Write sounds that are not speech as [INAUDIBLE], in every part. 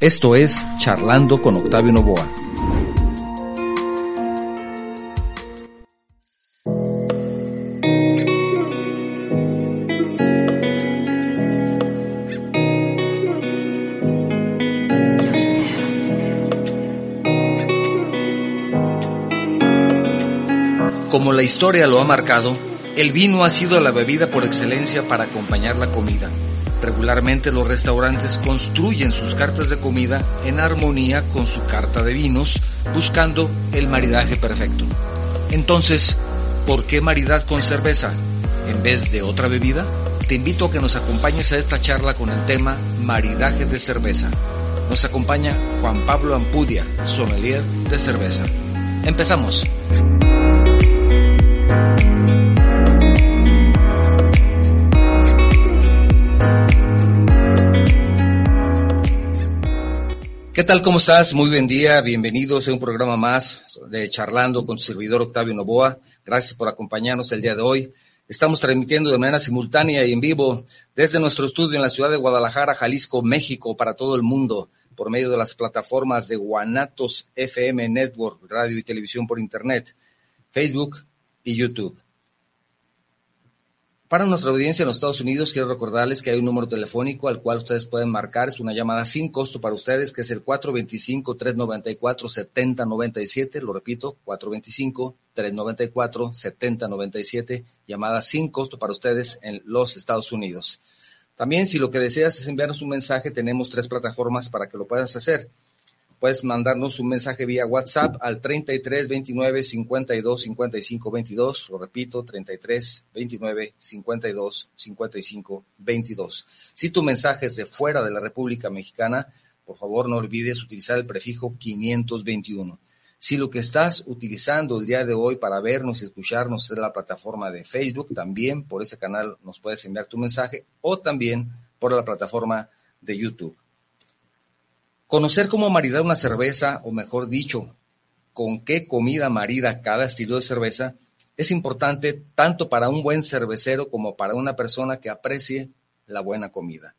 Esto es Charlando con Octavio Novoa. Como la historia lo ha marcado, el vino ha sido la bebida por excelencia para acompañar la comida. Regularmente los restaurantes construyen sus cartas de comida en armonía con su carta de vinos, buscando el maridaje perfecto. Entonces, ¿por qué maridad con cerveza en vez de otra bebida? Te invito a que nos acompañes a esta charla con el tema maridaje de cerveza. Nos acompaña Juan Pablo Ampudia, sommelier de cerveza. Empezamos. ¿Qué tal? ¿Cómo estás? Muy buen día. Bienvenidos a un programa más de Charlando con su servidor Octavio Novoa. Gracias por acompañarnos el día de hoy. Estamos transmitiendo de manera simultánea y en vivo desde nuestro estudio en la ciudad de Guadalajara, Jalisco, México, para todo el mundo, por medio de las plataformas de Guanatos FM Network, radio y televisión por Internet, Facebook y YouTube. Para nuestra audiencia en los Estados Unidos, quiero recordarles que hay un número telefónico al cual ustedes pueden marcar. Es una llamada sin costo para ustedes, que es el 425-394-7097. Lo repito, 425-394-7097. Llamada sin costo para ustedes en los Estados Unidos. También, si lo que deseas es enviarnos un mensaje, tenemos tres plataformas para que lo puedas hacer puedes mandarnos un mensaje vía WhatsApp al 33 29 52 55 22. Lo repito, 33 29 52 55 22. Si tu mensaje es de fuera de la República Mexicana, por favor no olvides utilizar el prefijo 521. Si lo que estás utilizando el día de hoy para vernos y escucharnos es la plataforma de Facebook, también por ese canal nos puedes enviar tu mensaje o también por la plataforma de YouTube. Conocer cómo maridar una cerveza, o mejor dicho, con qué comida marida cada estilo de cerveza, es importante tanto para un buen cervecero como para una persona que aprecie la buena comida.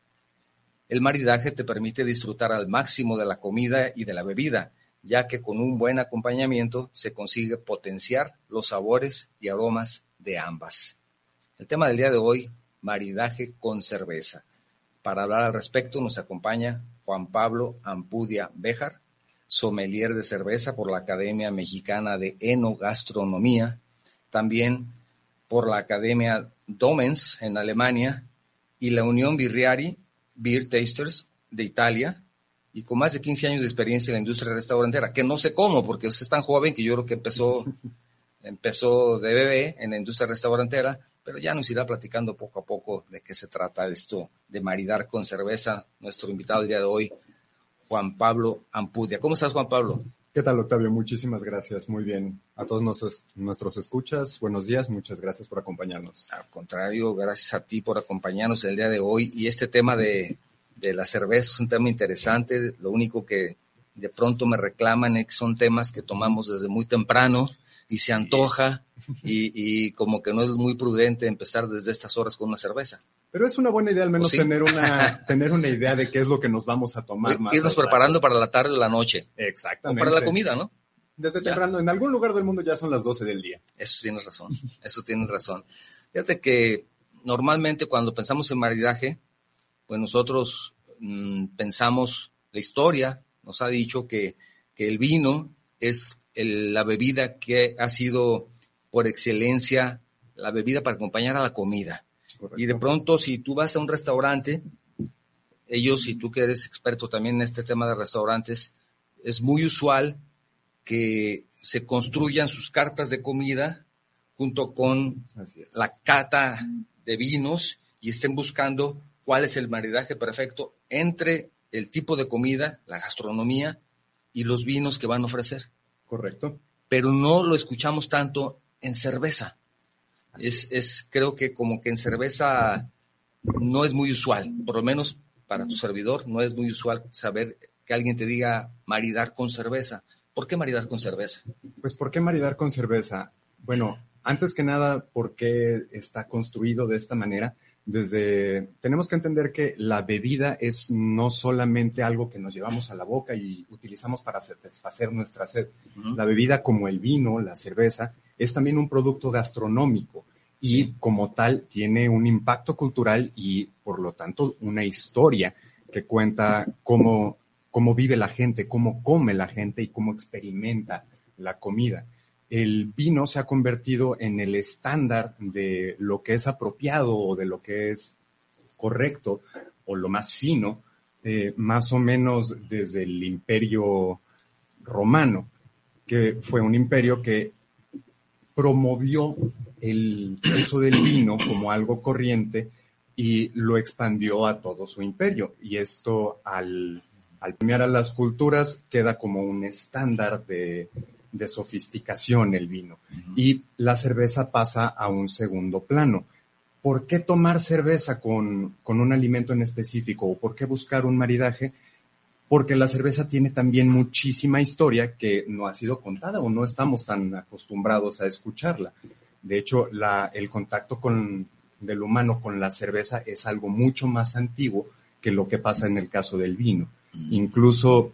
El maridaje te permite disfrutar al máximo de la comida y de la bebida, ya que con un buen acompañamiento se consigue potenciar los sabores y aromas de ambas. El tema del día de hoy, maridaje con cerveza. Para hablar al respecto nos acompaña Juan Pablo Ampudia Béjar, sommelier de cerveza por la Academia Mexicana de Enogastronomía, también por la Academia Domens en Alemania y la Unión Birriari Beer Tasters de Italia, y con más de 15 años de experiencia en la industria restaurantera, que no sé cómo, porque es tan joven que yo creo que empezó, [LAUGHS] empezó de bebé en la industria restaurantera, pero ya nos irá platicando poco a poco de qué se trata esto de maridar con cerveza. Nuestro invitado el día de hoy, Juan Pablo Ampudia. ¿Cómo estás, Juan Pablo? ¿Qué tal, Octavio? Muchísimas gracias. Muy bien. A todos nuestros, nuestros escuchas, buenos días. Muchas gracias por acompañarnos. Al contrario, gracias a ti por acompañarnos el día de hoy. Y este tema de, de la cerveza es un tema interesante. Lo único que de pronto me reclaman es que son temas que tomamos desde muy temprano y se antoja y, como que no es muy prudente empezar desde estas horas con una cerveza. Pero es una buena idea al menos tener, una, [LAUGHS] tener una idea de qué es lo que nos vamos a tomar. Más Irnos preparando para la tarde o la noche. Exactamente. O para la comida, ¿no? Desde temprano, en algún lugar del mundo ya son las 12 del día. Eso tienes razón, eso tienes razón. Fíjate que normalmente cuando pensamos en maridaje, pues nosotros mm, pensamos, la historia nos ha dicho que, que el vino es la bebida que ha sido por excelencia la bebida para acompañar a la comida. Y de pronto, si tú vas a un restaurante, ellos, y tú que eres experto también en este tema de restaurantes, es muy usual que se construyan sus cartas de comida junto con la cata de vinos y estén buscando cuál es el maridaje perfecto entre el tipo de comida, la gastronomía y los vinos que van a ofrecer. Correcto. Pero no lo escuchamos tanto en cerveza. Es, es, creo que como que en cerveza no es muy usual, por lo menos para tu servidor, no es muy usual saber que alguien te diga maridar con cerveza. ¿Por qué maridar con cerveza? Pues ¿por qué maridar con cerveza? Bueno, antes que nada, ¿por qué está construido de esta manera? Desde tenemos que entender que la bebida es no solamente algo que nos llevamos a la boca y utilizamos para satisfacer nuestra sed. La bebida como el vino, la cerveza, es también un producto gastronómico y como tal tiene un impacto cultural y por lo tanto una historia que cuenta cómo, cómo vive la gente, cómo come la gente y cómo experimenta la comida. El vino se ha convertido en el estándar de lo que es apropiado o de lo que es correcto o lo más fino, eh, más o menos desde el imperio romano, que fue un imperio que promovió el uso del vino como algo corriente y lo expandió a todo su imperio. Y esto al, al premiar a las culturas queda como un estándar de, de sofisticación el vino. Y la cerveza pasa a un segundo plano. ¿Por qué tomar cerveza con, con un alimento en específico o por qué buscar un maridaje? porque la cerveza tiene también muchísima historia que no ha sido contada o no estamos tan acostumbrados a escucharla. De hecho, la, el contacto con, del humano con la cerveza es algo mucho más antiguo que lo que pasa en el caso del vino. Incluso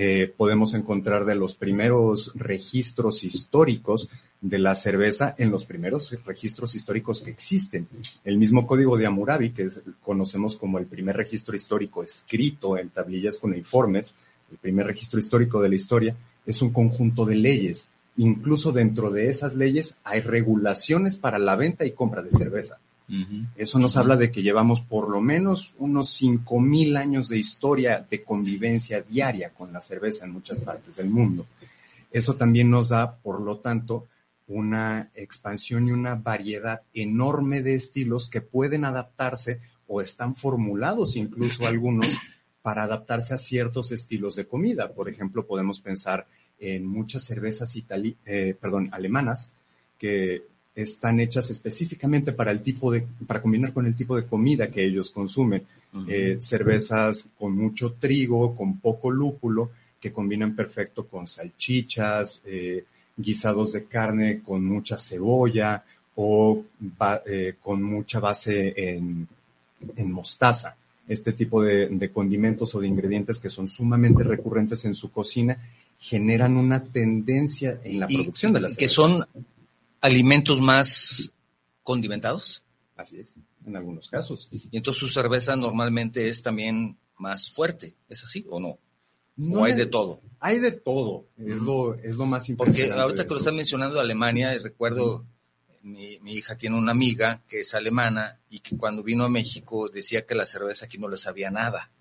eh, podemos encontrar de los primeros registros históricos de la cerveza en los primeros registros históricos que existen. El mismo código de Hammurabi, que conocemos como el primer registro histórico escrito en tablillas con informes, el primer registro histórico de la historia, es un conjunto de leyes. Incluso dentro de esas leyes hay regulaciones para la venta y compra de cerveza. Eso nos habla de que llevamos por lo menos unos 5.000 años de historia de convivencia diaria con la cerveza en muchas partes del mundo. Eso también nos da, por lo tanto, una expansión y una variedad enorme de estilos que pueden adaptarse o están formulados incluso algunos para adaptarse a ciertos estilos de comida. Por ejemplo, podemos pensar en muchas cervezas eh, perdón, alemanas que están hechas específicamente para el tipo de, para combinar con el tipo de comida que ellos consumen. Eh, cervezas con mucho trigo, con poco lúpulo, que combinan perfecto con salchichas, eh, guisados de carne con mucha cebolla o eh, con mucha base en, mostaza. Este tipo de, condimentos o de ingredientes que son sumamente recurrentes en su cocina generan una tendencia en la producción de las que son alimentos más condimentados. Así es, en algunos casos. Y entonces su cerveza normalmente es también más fuerte, ¿es así o no? No hay de todo. Hay de todo, es, lo, es lo más importante. Porque ahorita que lo están mencionando Alemania, recuerdo, mi, mi, hija tiene una amiga que es alemana y que cuando vino a México decía que la cerveza aquí no le sabía nada.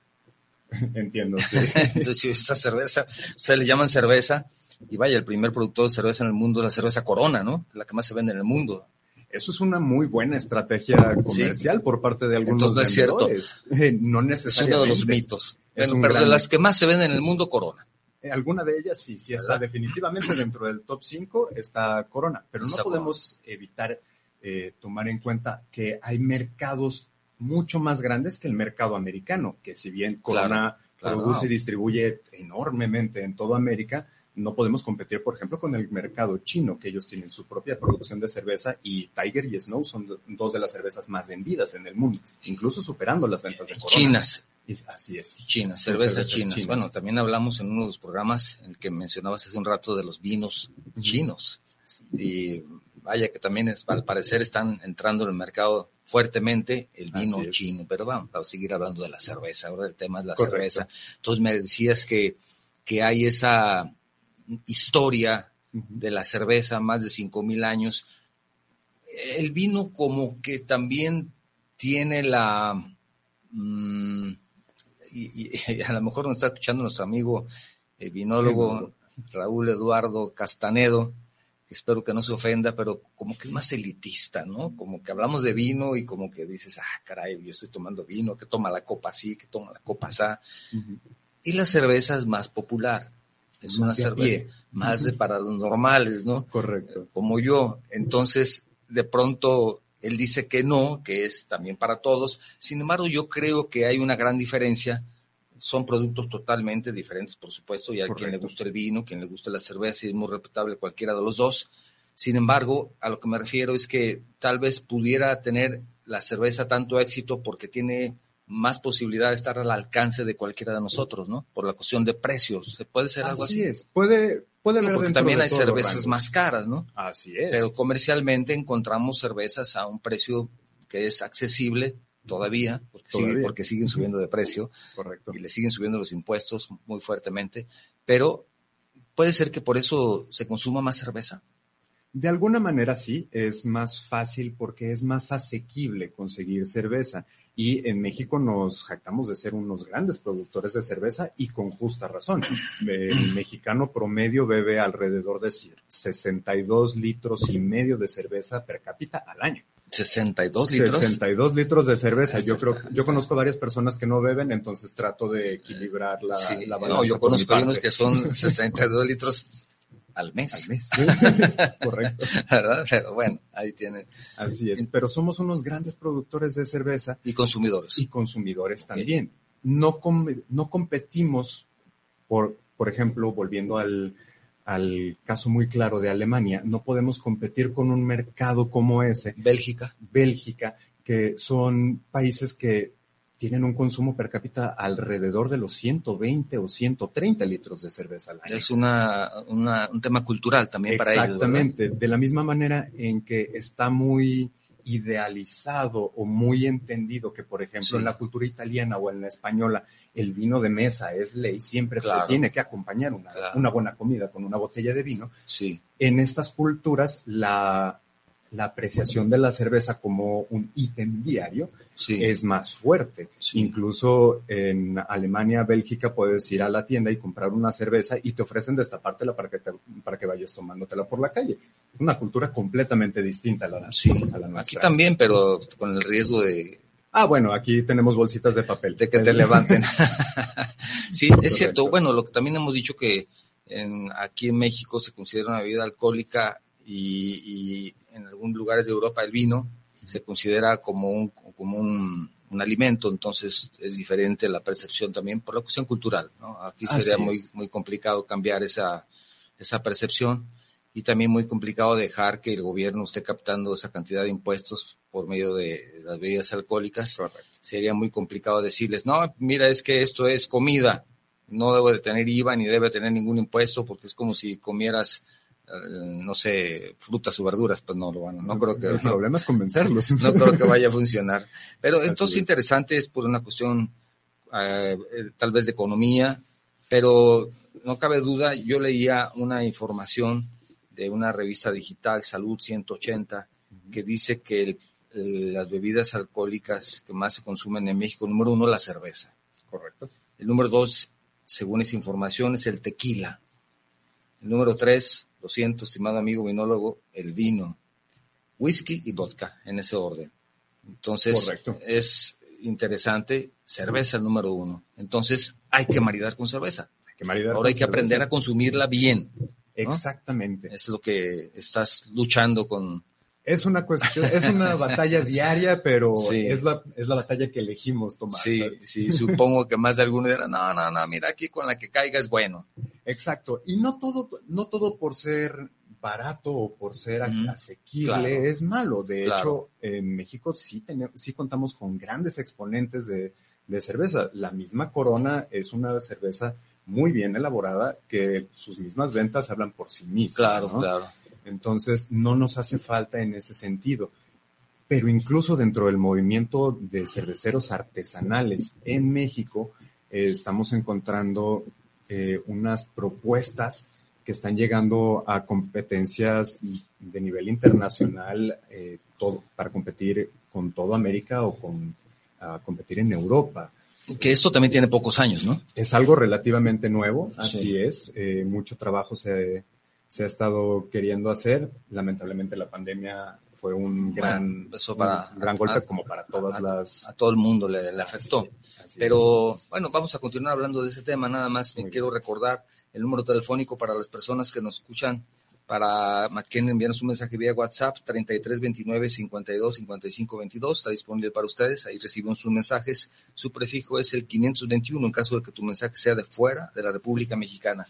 [LAUGHS] Entiendo, sí. [LAUGHS] Entonces, si esta cerveza, ustedes le llaman cerveza, y vaya, el primer productor de cerveza en el mundo es la cerveza Corona, ¿no? La que más se vende en el mundo. Eso es una muy buena estrategia comercial por parte de algunos Entonces, no es cierto. [LAUGHS] no necesariamente. Es uno de los mitos. pero de las que más se venden en el mundo, Corona. Eh, alguna de ellas sí, sí está definitivamente dentro del top 5, está Corona, pero no podemos evitar eh, tomar en cuenta que hay mercados mucho más grandes que el mercado americano, que si bien Corona produce y distribuye enormemente en toda América, no podemos competir, por ejemplo, con el mercado chino, que ellos tienen su propia producción de cerveza y Tiger y Snow son dos de las cervezas más vendidas en el mundo, incluso superando las ventas de Corona. Chinas. así es. Chinas, cervezas, chinas. Bueno, también hablamos en uno de los programas en el que mencionabas hace un rato de los vinos chinos. Y vaya que también es, al parecer están entrando en el mercado fuertemente el vino chino, pero vamos, a seguir hablando de la cerveza, ahora el tema es la cerveza. Entonces me decías que, que hay esa historia de la cerveza, más de cinco mil años. El vino como que también tiene la... Mm, y, [LAUGHS] a lo mejor nos está escuchando nuestro amigo el vinólogo Raúl Eduardo Castanedo, espero que no se ofenda, pero como que es más elitista, ¿no? Como que hablamos de vino y como que dices, ah, caray, yo estoy tomando vino, que toma la copa así, que toma la copa así. Y la cerveza es más popular. Es una cerveza más de para los normales, ¿no? Correcto. Como yo. Entonces, de pronto, él dice que no, que es también para todos. Sin embargo, yo creo que hay una gran diferencia son productos totalmente diferentes, por supuesto, y a quien le gusta el vino, quien le gusta la cerveza, y es muy respetable cualquiera de los dos. Sin embargo, a lo que me refiero es que tal vez pudiera tener la cerveza tanto éxito porque tiene más posibilidad de estar al alcance de cualquiera de nosotros, ¿no? Por la cuestión de precios. ¿Puede ser algo así? Así es. Puede, puede haber Porque también hay cervezas más caras, ¿no? Así es. Pero comercialmente encontramos cervezas a un precio que es accesible todavía, porque, porque siguen subiendo de precio. Correcto. Y le siguen subiendo los impuestos muy fuertemente. Pero puede ser que por eso se consuma más cerveza. De alguna manera sí, es más fácil porque es más asequible conseguir cerveza. Y en México nos jactamos de ser unos grandes productores de cerveza y con justa razón. El [CLEARS THROAT] mexicano promedio bebe alrededor de 62 litros y medio de cerveza per cápita al año. 62 litros. 62 litros de cerveza. Yo creo, yo conozco varias personas que no beben, entonces trato de equilibrar la, la balanza. No, yo conozco unos que son [LAUGHS] 62 litros al mes. Al mes. [LAUGHS] Correcto. ¿Verdad? Pero bueno, ahí tiene. Así es. Pero somos unos grandes productores de cerveza. Y consumidores. Y consumidores también. No, no competimos por, por ejemplo, volviendo al, al caso muy claro de Alemania, no podemos competir con un mercado como ese. Bélgica. Bélgica, que son países que tienen un consumo per cápita alrededor de los 120 o 130 litros de cerveza al año. Es una, un tema cultural también para ellos. Exactamente, de la misma manera en que está muy idealizado o muy entendido que, por ejemplo, en la cultura italiana o en la española, el vino de mesa es ley, siempre tiene que acompañar una, una, buena comida con una botella de vino. Sí. En estas culturas, la, la apreciación de la cerveza como un ítem diario es más fuerte. Incluso en Alemania, Bélgica, puedes ir a la tienda y comprar una cerveza y te ofrecen destapártela para que, para que vayas tomándotela por la calle. Una cultura completamente distinta a la, a la nuestra. Aquí también, pero con el riesgo de... Ah, bueno, aquí tenemos bolsitas de papel. De que te levanten. [LAUGHS] sí, es cierto. Bueno, lo que también hemos dicho que en, aquí en México se considera una bebida alcohólica y, y en algunos lugares de Europa el vino se considera como un, como un, alimento, entonces es diferente la percepción también por la cuestión cultural. ¿no? Aquí sería muy, muy complicado cambiar esa, esa percepción y también muy complicado dejar que el gobierno esté captando esa cantidad de impuestos por medio de las bebidas alcohólicas. Sería muy complicado decirles, no, mira, es que esto es comida, no debe de tener IVA ni debe tener ningún impuesto porque es como si comieras no sé, frutas o verduras, pues no lo van, no creo que... El problema es convencerlos. [LAUGHS] No creo que vaya a funcionar. Pero entonces interesante es por una cuestión eh, tal vez de economía, pero no cabe duda, yo leía una información de una revista digital, Salud 180, que dice que las bebidas alcohólicas que más se consumen en México, número uno, la cerveza. Correcto. El número dos, según esa información, es el tequila. El número tres, lo siento, estimado amigo vinólogo, el vino, whisky y vodka, en ese orden. Entonces, es interesante, cerveza el número uno. Entonces, hay que maridar con cerveza. Hay que maridar Ahora hay que aprender a consumirla bien. Exactamente. Es lo que estás luchando con, es una cuestión, es una [LAUGHS] batalla diaria, pero es, la, es la batalla que elegimos tomar. Sí, sí, supongo que más de alguno dirá, no, no, no, mira, aquí con la que caiga es bueno. Exacto, y no todo, no todo por ser barato o por ser asequible es malo. De hecho, en México sí, tenemos, sí contamos con grandes exponentes de, de cerveza. La misma Corona es una cerveza muy bien elaborada que sus mismas ventas hablan por sí mismas. Claro, claro. Entonces, no nos hace falta en ese sentido. Pero incluso dentro del movimiento de cerveceros artesanales en México, eh, estamos encontrando eh, unas propuestas que están llegando a competencias de nivel internacional eh, todo, para competir con toda América o con competir en Europa. Que esto también tiene pocos años, ¿no? Es algo relativamente nuevo, así es. mucho trabajo se, se ha estado queriendo hacer. Lamentablemente la pandemia fue un gran, eso para, un gran golpe como para todas las... A todo el mundo le, le afectó. Pero bueno, vamos a continuar hablando de ese tema. Nada más me quiero recordar el número telefónico para las personas que nos escuchan para que enviarnos un mensaje vía WhatsApp 3329 52 55 22 está disponible para ustedes ahí recibimos sus mensajes su prefijo es el 521 en caso de que tu mensaje sea de fuera de la República Mexicana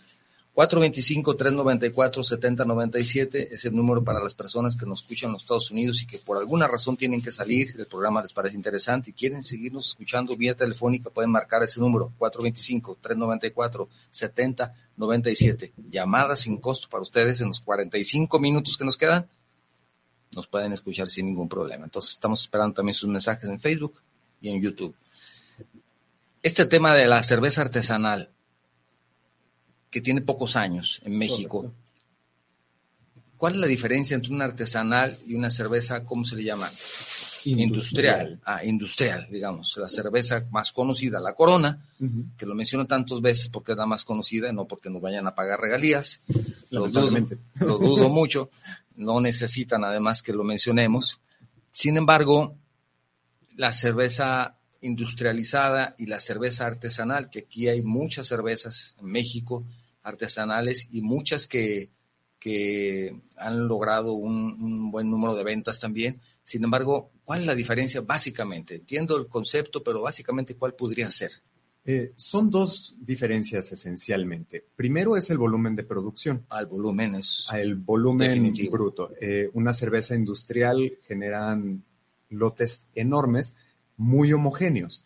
425-394-7097 es el número para las personas que nos escuchan en los Estados Unidos y que por alguna razón tienen que salir, el programa les parece interesante y quieren seguirnos escuchando vía telefónica, pueden marcar ese número 425-394-7097. Llamadas sin costo para ustedes en los 45 minutos que nos quedan. Nos pueden escuchar sin ningún problema. Entonces estamos esperando también sus mensajes en Facebook y en YouTube. Este tema de la cerveza artesanal, que tiene pocos años en México. ¿Cuál es la diferencia entre una artesanal y una cerveza, cómo se le llama? Industrial. Ah, industrial, digamos. La cerveza más conocida, la Corona, que lo menciono tantas veces porque es la más conocida, no porque nos vayan a pagar regalías. Lo dudo, lo dudo mucho. No necesitan además que lo mencionemos. Sin embargo, la cerveza industrializada y la cerveza artesanal, que aquí hay muchas cervezas en México artesanales y muchas que, que han logrado un, buen número de ventas también. Sin embargo, ¿cuál es la diferencia básicamente? Entiendo el concepto, pero básicamente, ¿cuál podría ser? Eh, son dos diferencias esencialmente. Primero es el volumen de producción. Al volumen es. El volumen bruto. Eh, una cerveza industrial generan lotes enormes muy homogéneos.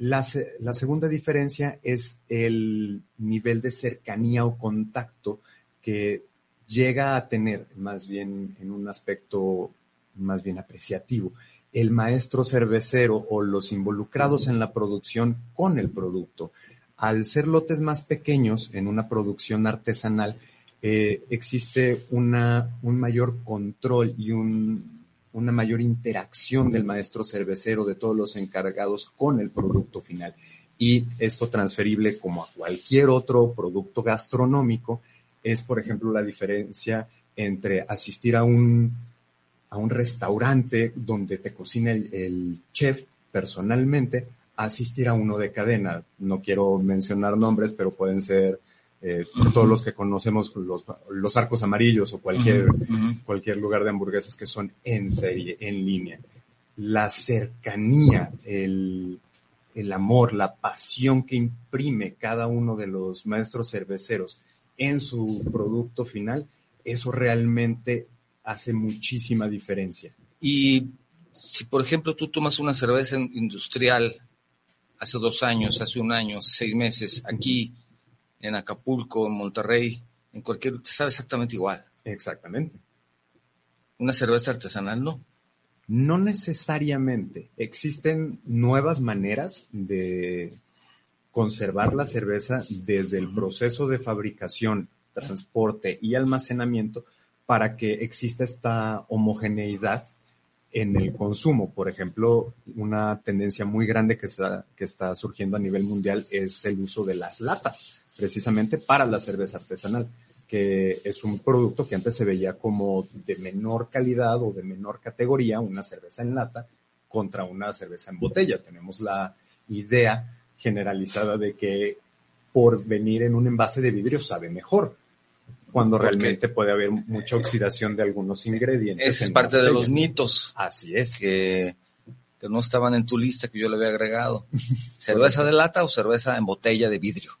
La, segunda diferencia es el nivel de cercanía o contacto que llega a tener, más bien en un aspecto más bien apreciativo, el maestro cervecero o los involucrados en la producción con el producto. Al ser lotes más pequeños en una producción artesanal, eh, existe una, un mayor control y un, una mayor interacción del maestro cervecero, de todos los encargados con el producto final. Y esto transferible como a cualquier otro producto gastronómico es, por ejemplo, la diferencia entre asistir a un, a un restaurante donde te cocina el, chef personalmente, asistir a uno de cadena. No quiero mencionar nombres, pero pueden ser eh, todos los que conocemos los, los arcos amarillos o cualquier, cualquier lugar de hamburguesas que son en serie, en línea. La cercanía, el, el amor, la pasión que imprime cada uno de los maestros cerveceros en su producto final, eso realmente hace muchísima diferencia. Y si, por ejemplo, tú tomas una cerveza industrial hace dos años, hace un año, seis meses, aquí, en Acapulco, en Monterrey, en cualquier, te sabe exactamente igual. Exactamente. Una cerveza artesanal no. No necesariamente. Existen nuevas maneras de conservar la cerveza desde el proceso de fabricación, transporte y almacenamiento para que exista esta homogeneidad en el consumo. Por ejemplo, una tendencia muy grande que está, que está surgiendo a nivel mundial es el uso de las latas precisamente para la cerveza artesanal, que es un producto que antes se veía como de menor calidad o de menor categoría, una cerveza en lata contra una cerveza en botella. Tenemos la idea generalizada de que por venir en un envase de vidrio sabe mejor, cuando realmente puede haber mucha oxidación de algunos ingredientes. Es parte de los mitos. Así es. Que que no estaban en tu lista que yo le había agregado. [LAUGHS] ¿Cerveza de lata o cerveza en botella de vidrio?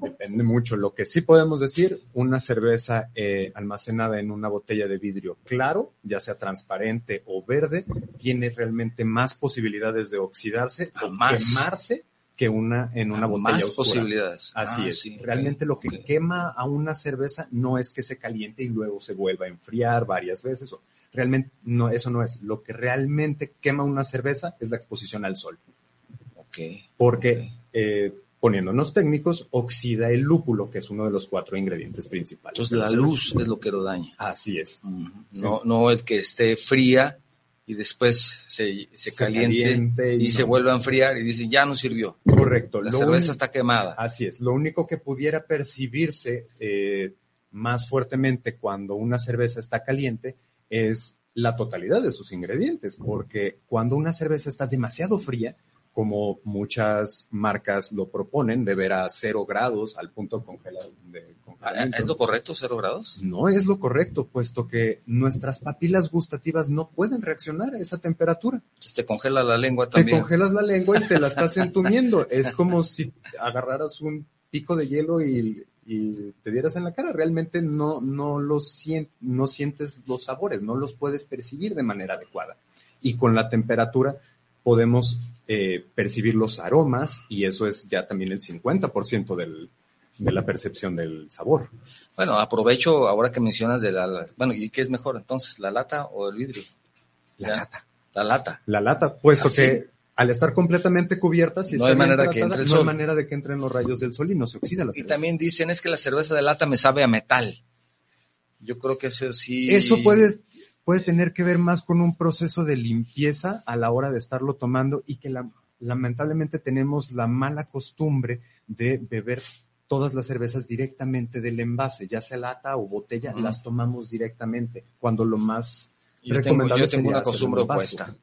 Depende mucho. Lo que sí podemos decir, una cerveza eh, almacenada en una botella de vidrio claro, ya sea transparente o verde, tiene realmente más posibilidades de oxidarse o quemarse que una en una botella más posibilidades. Así ah, es. Realmente lo que quema a una cerveza no es que se caliente y luego se vuelva a enfriar varias veces. O, Realmente no, eso no es. Lo que realmente quema una cerveza es la exposición al sol. Ok. Porque, eh, poniéndonos técnicos, oxida el lúpulo, que es uno de los cuatro ingredientes principales. Entonces, la luz es lo que lo daña. Así es. No, no el que esté fría y después se, se, caliente, y, se vuelve a enfriar y dicen, ya no sirvió. Correcto. La cerveza está quemada. Así es. Lo único que pudiera percibirse eh, más fuertemente cuando una cerveza está caliente es la totalidad de sus ingredientes, porque cuando una cerveza está demasiado fría, como muchas marcas lo proponen, beber a cero grados al punto congelado. De ¿Es lo correcto, cero grados? No es lo correcto, puesto que nuestras papilas gustativas no pueden reaccionar a esa temperatura. te congela la lengua también. Te congelas la lengua y te la estás [LAUGHS] entumiendo. es como si agarraras un pico de hielo y, te dieras en la cara. Realmente no, no, los, no sientes los sabores, no los puedes percibir de manera adecuada. Y con la temperatura podemos eh, percibir los aromas y eso es ya también el 50% del, de la percepción del sabor. Bueno, aprovecho ahora que mencionas de la... Bueno, ¿y qué es mejor entonces, la lata o el vidrio? La lata. La lata. La lata, puesto ¿Ah, que al estar completamente cubierta, si no hay manera que entre el no hay manera de que entren los rayos del sol y no se oxida la cerveza. Y también dicen es que la cerveza de lata me sabe a metal. Yo creo que eso sí. Eso puede puede tener que ver más con un proceso de limpieza a la hora de estarlo tomando y que lamentablemente tenemos la mala costumbre de beber todas las cervezas directamente del envase, ya sea lata o botella, las tomamos directamente, cuando lo más yo recomendable tengo, yo tengo una costumbre opuesta.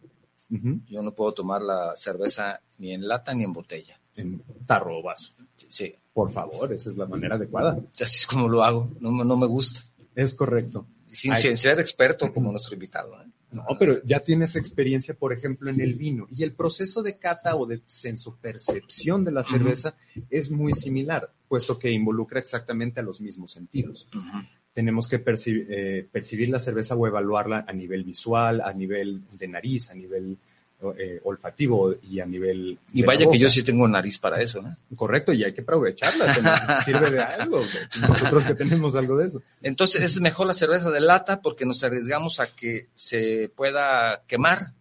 Yo no puedo tomar la cerveza ni en lata ni en botella. En tarro o vaso. Sí. Por favor, esa es la manera adecuada. Así es como lo hago, no, no me gusta. Es correcto sin, ser experto como nuestro invitado. ¿eh? No, pero ya tienes experiencia, por ejemplo, en el vino. Y el proceso de cata o de sensopercepción de la cerveza es muy similar, puesto que involucra exactamente a los mismos sentidos. Tenemos que eh, percibir la cerveza o evaluarla a nivel visual, a nivel de nariz, a nivel eh, olfativo y a nivel. Y vaya que yo sí tengo nariz para eso, ¿no? Correcto, y hay que aprovecharla, [LAUGHS] sirve de algo, nosotros que tenemos algo de eso. Entonces es mejor la cerveza de lata porque nos arriesgamos a que se pueda quemar.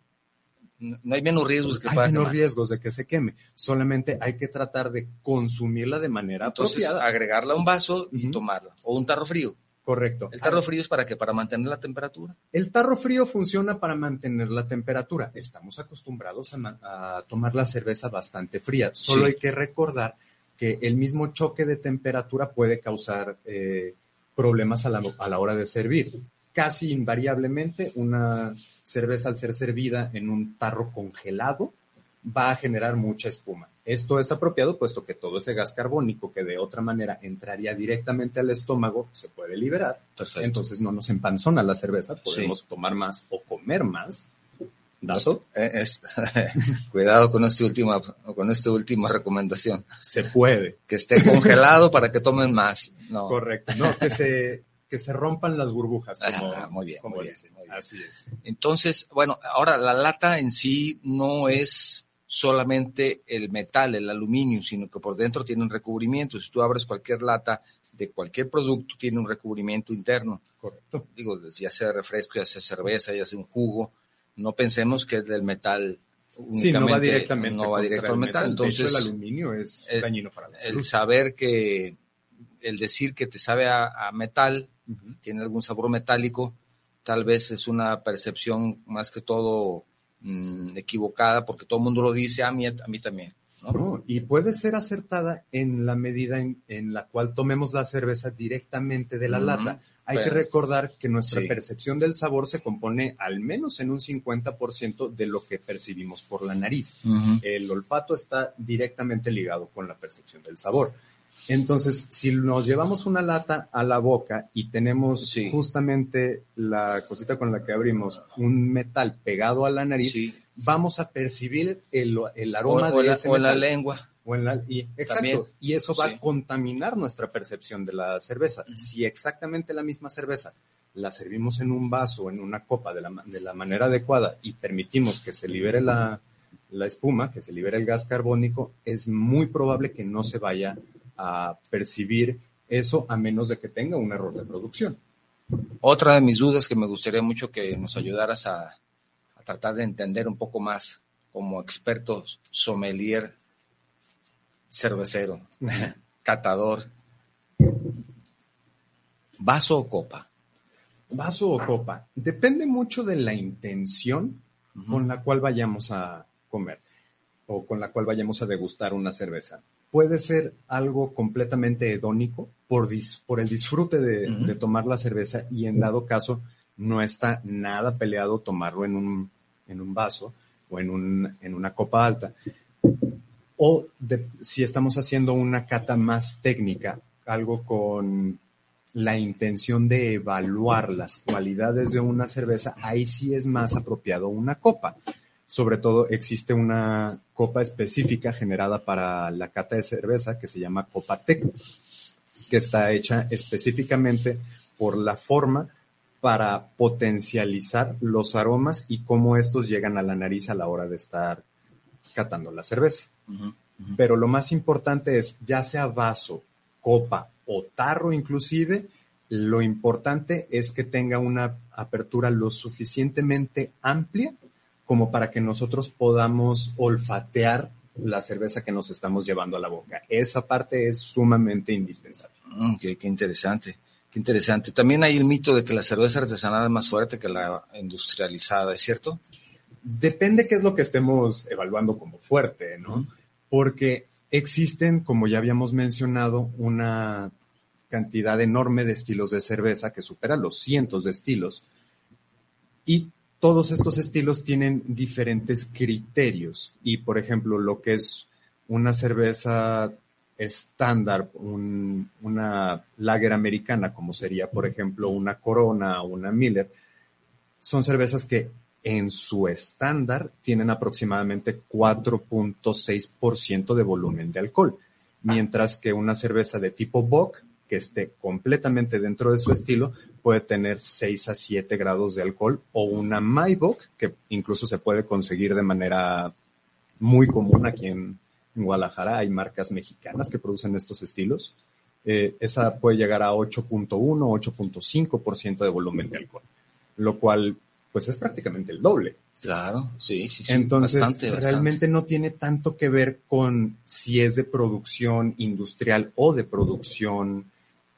No hay menos riesgos que Hay menos riesgos de que se queme. Solamente hay que tratar de consumirla de manera Entonces, apropiada. agregarla a un vaso y tomarla. O un tarro frío. Correcto. ¿El tarro frío es para qué? ¿Para mantener la temperatura? El tarro frío funciona para mantener la temperatura. Estamos acostumbrados a, tomar la cerveza bastante fría. Solo hay que recordar que el mismo choque de temperatura puede causar eh, problemas a la, a la hora de servir. Casi invariablemente, una cerveza al ser servida en un tarro congelado va a generar mucha espuma. Esto es apropiado puesto que todo ese gas carbónico que de otra manera entraría directamente al estómago se puede liberar. Entonces no nos empanzona la cerveza, podemos tomar más o comer más. ¿Dazo? Eh, [LAUGHS] cuidado con, este última, con esta última recomendación. Se puede. Que esté congelado para que tomen más. Correcto. No, que se, que se rompan las burbujas. Como, muy bien, muy bien. Así es. Entonces, bueno, ahora la lata en sí no es solamente el metal, el aluminio, sino que por dentro tiene un recubrimiento. Si tú abres cualquier lata de cualquier producto, tiene un recubrimiento interno. Correcto. Digo, ya sea refresco, ya sea cerveza, ya sea un jugo. No pensemos que es del metal. Sí, no va directamente. No va directo al metal. Entonces, el aluminio es dañino para la salud. El saber que, el decir que te sabe a, metal, tiene algún sabor metálico, tal vez es una percepción más que todo Mm, equivocada porque todo el mundo lo dice, a mí, a mí también. ¿no? y puede ser acertada en la medida en, la cual tomemos la cerveza directamente de la lata. Hay que pues, recordar que nuestra percepción del sabor se compone al menos en un 50% de lo que percibimos por la nariz. El olfato está directamente ligado con la percepción del sabor. Entonces, si nos llevamos una lata a la boca y tenemos justamente la cosita con la que abrimos, un metal pegado a la nariz, vamos a percibir el, aroma de ese o la lengua. O en la, y, exacto, y eso va a contaminar nuestra percepción de la cerveza. Si exactamente la misma cerveza la servimos en un vaso, en una copa de la, de la manera adecuada y permitimos que se libere la, la espuma, que se libere el gas carbónico, es muy probable que no se vaya a percibir eso a menos de que tenga un error de producción. Otra de mis dudas que me gustaría mucho que nos ayudaras a, tratar de entender un poco más como experto sommelier cervecero, [LAUGHS] catador, vaso o copa. Vaso o copa. Depende mucho de la intención con la cual vayamos a comer. O con la cual vayamos a degustar una cerveza. Puede ser algo completamente hedónico por, por el disfrute de, de, tomar la cerveza y en dado caso no está nada peleado tomarlo en un, en un vaso o en, un, en una copa alta. O de, si estamos haciendo una cata más técnica, algo con la intención de evaluar las cualidades de una cerveza, ahí sí es más apropiado una copa. Sobre todo existe una copa específica generada para la cata de cerveza que se llama Copa Tec, que está hecha específicamente por la forma para potencializar los aromas y cómo estos llegan a la nariz a la hora de estar catando la cerveza. Pero lo más importante es, ya sea vaso, copa o tarro inclusive, lo importante es que tenga una apertura lo suficientemente amplia como para que nosotros podamos olfatear la cerveza que nos estamos llevando a la boca. Esa parte es sumamente indispensable. Mm, qué, interesante, qué interesante. También hay el mito de que la cerveza artesanal es más fuerte que la industrializada, ¿es cierto? Depende qué es lo que estemos evaluando como fuerte, ¿no? Porque existen, como ya habíamos mencionado, una cantidad enorme de estilos de cerveza que supera los cientos de estilos. Y todos estos estilos tienen diferentes criterios. Y, por ejemplo, lo que es una cerveza estándar, una lager americana, como sería, por ejemplo, una Corona o una Miller, son cervezas que en su estándar tienen aproximadamente 4.6% de volumen de alcohol, mientras que una cerveza de tipo Bock que esté completamente dentro de su estilo puede tener 6 a 7 grados de alcohol o una Maibok que incluso se puede conseguir de manera muy común aquí en, Guadalajara. Hay marcas mexicanas que producen estos estilos. Eh, esa puede llegar a 8.1, 8.5% de volumen de alcohol, lo cual pues es prácticamente el doble. Claro, sí, sí, sí. Entonces, realmente no tiene tanto que ver con si es de producción industrial o de producción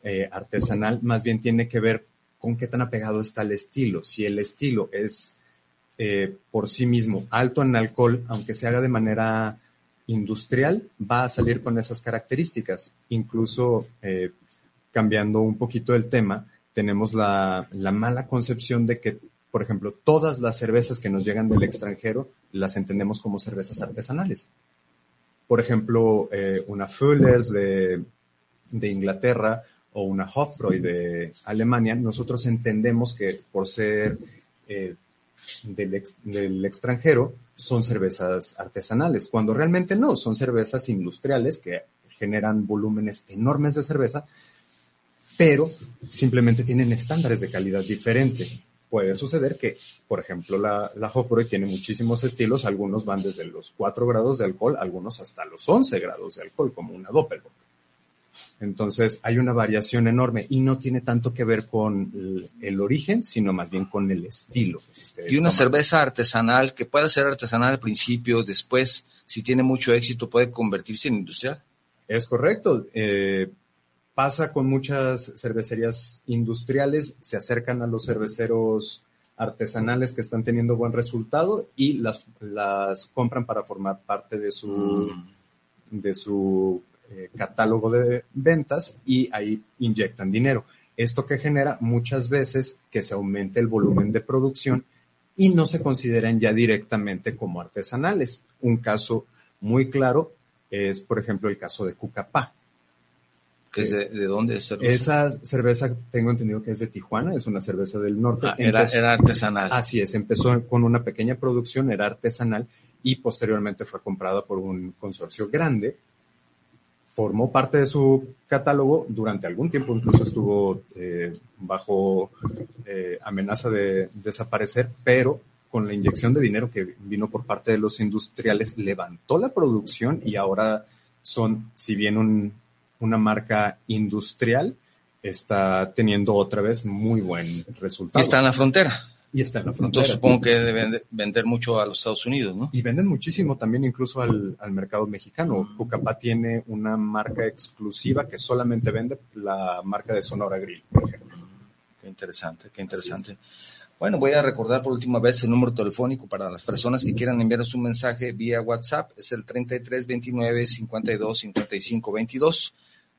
eh, artesanal, más bien tiene que ver con qué tan apegado está el estilo. Si el estilo es eh, por sí mismo alto en alcohol, aunque se haga de manera industrial, va a salir con esas características. Incluso eh, cambiando un poquito el tema, tenemos la, mala concepción de que, por ejemplo, todas las cervezas que nos llegan del extranjero las entendemos como cervezas artesanales. Por ejemplo, una Fuller's de, de Inglaterra o una Hofbräu de Alemania, nosotros entendemos que por ser eh, del, extranjero son cervezas artesanales, cuando realmente no, son cervezas industriales que generan volúmenes enormes de cerveza, pero simplemente tienen estándares de calidad diferente. Puede suceder que, por ejemplo, la, la Hofbräu tiene muchísimos estilos, algunos van desde los 4 grados de alcohol, algunos hasta los 11 grados de alcohol, como una Doppelbock. Entonces hay una variación enorme y no tiene tanto que ver con el, origen, sino más bien con el estilo. y una cerveza artesanal que puede ser artesanal al principio, después, si tiene mucho éxito, puede convertirse en industrial. Es correcto. Eh, pasa con muchas cervecerías industriales, se acercan a los cerveceros artesanales que están teniendo buen resultado y las, las compran para formar parte de su, mm. de su eh, catálogo de ventas y ahí inyectan dinero. Esto que genera muchas veces que se aumente el volumen de producción y no se consideran ya directamente como artesanales. Un caso muy claro es, por ejemplo, el caso de Cucapá. ¿Es de, dónde es Esa cerveza tengo entendido que es de Tijuana, es una cerveza del norte. Ah, era, era, artesanal. Así es, empezó con una pequeña producción, era artesanal y posteriormente fue comprada por un consorcio grande formó parte de su catálogo durante algún tiempo, incluso estuvo eh, bajo eh, amenaza de desaparecer, pero con la inyección de dinero que vino por parte de los industriales, levantó la producción y ahora son, si bien una marca industrial, está teniendo otra vez muy buen resultado. Está en la frontera. Y está en la frontera. Entonces supongo que deben vender mucho a los Estados Unidos, ¿no? Y venden muchísimo también incluso al, mercado mexicano. Cucapá tiene una marca exclusiva que solamente vende la marca de Sonora Grill, por ejemplo. Qué interesante, qué interesante. Bueno, voy a recordar por última vez el número telefónico para las personas que quieran enviarnos un mensaje vía WhatsApp. Es el 33 29 52 55 22.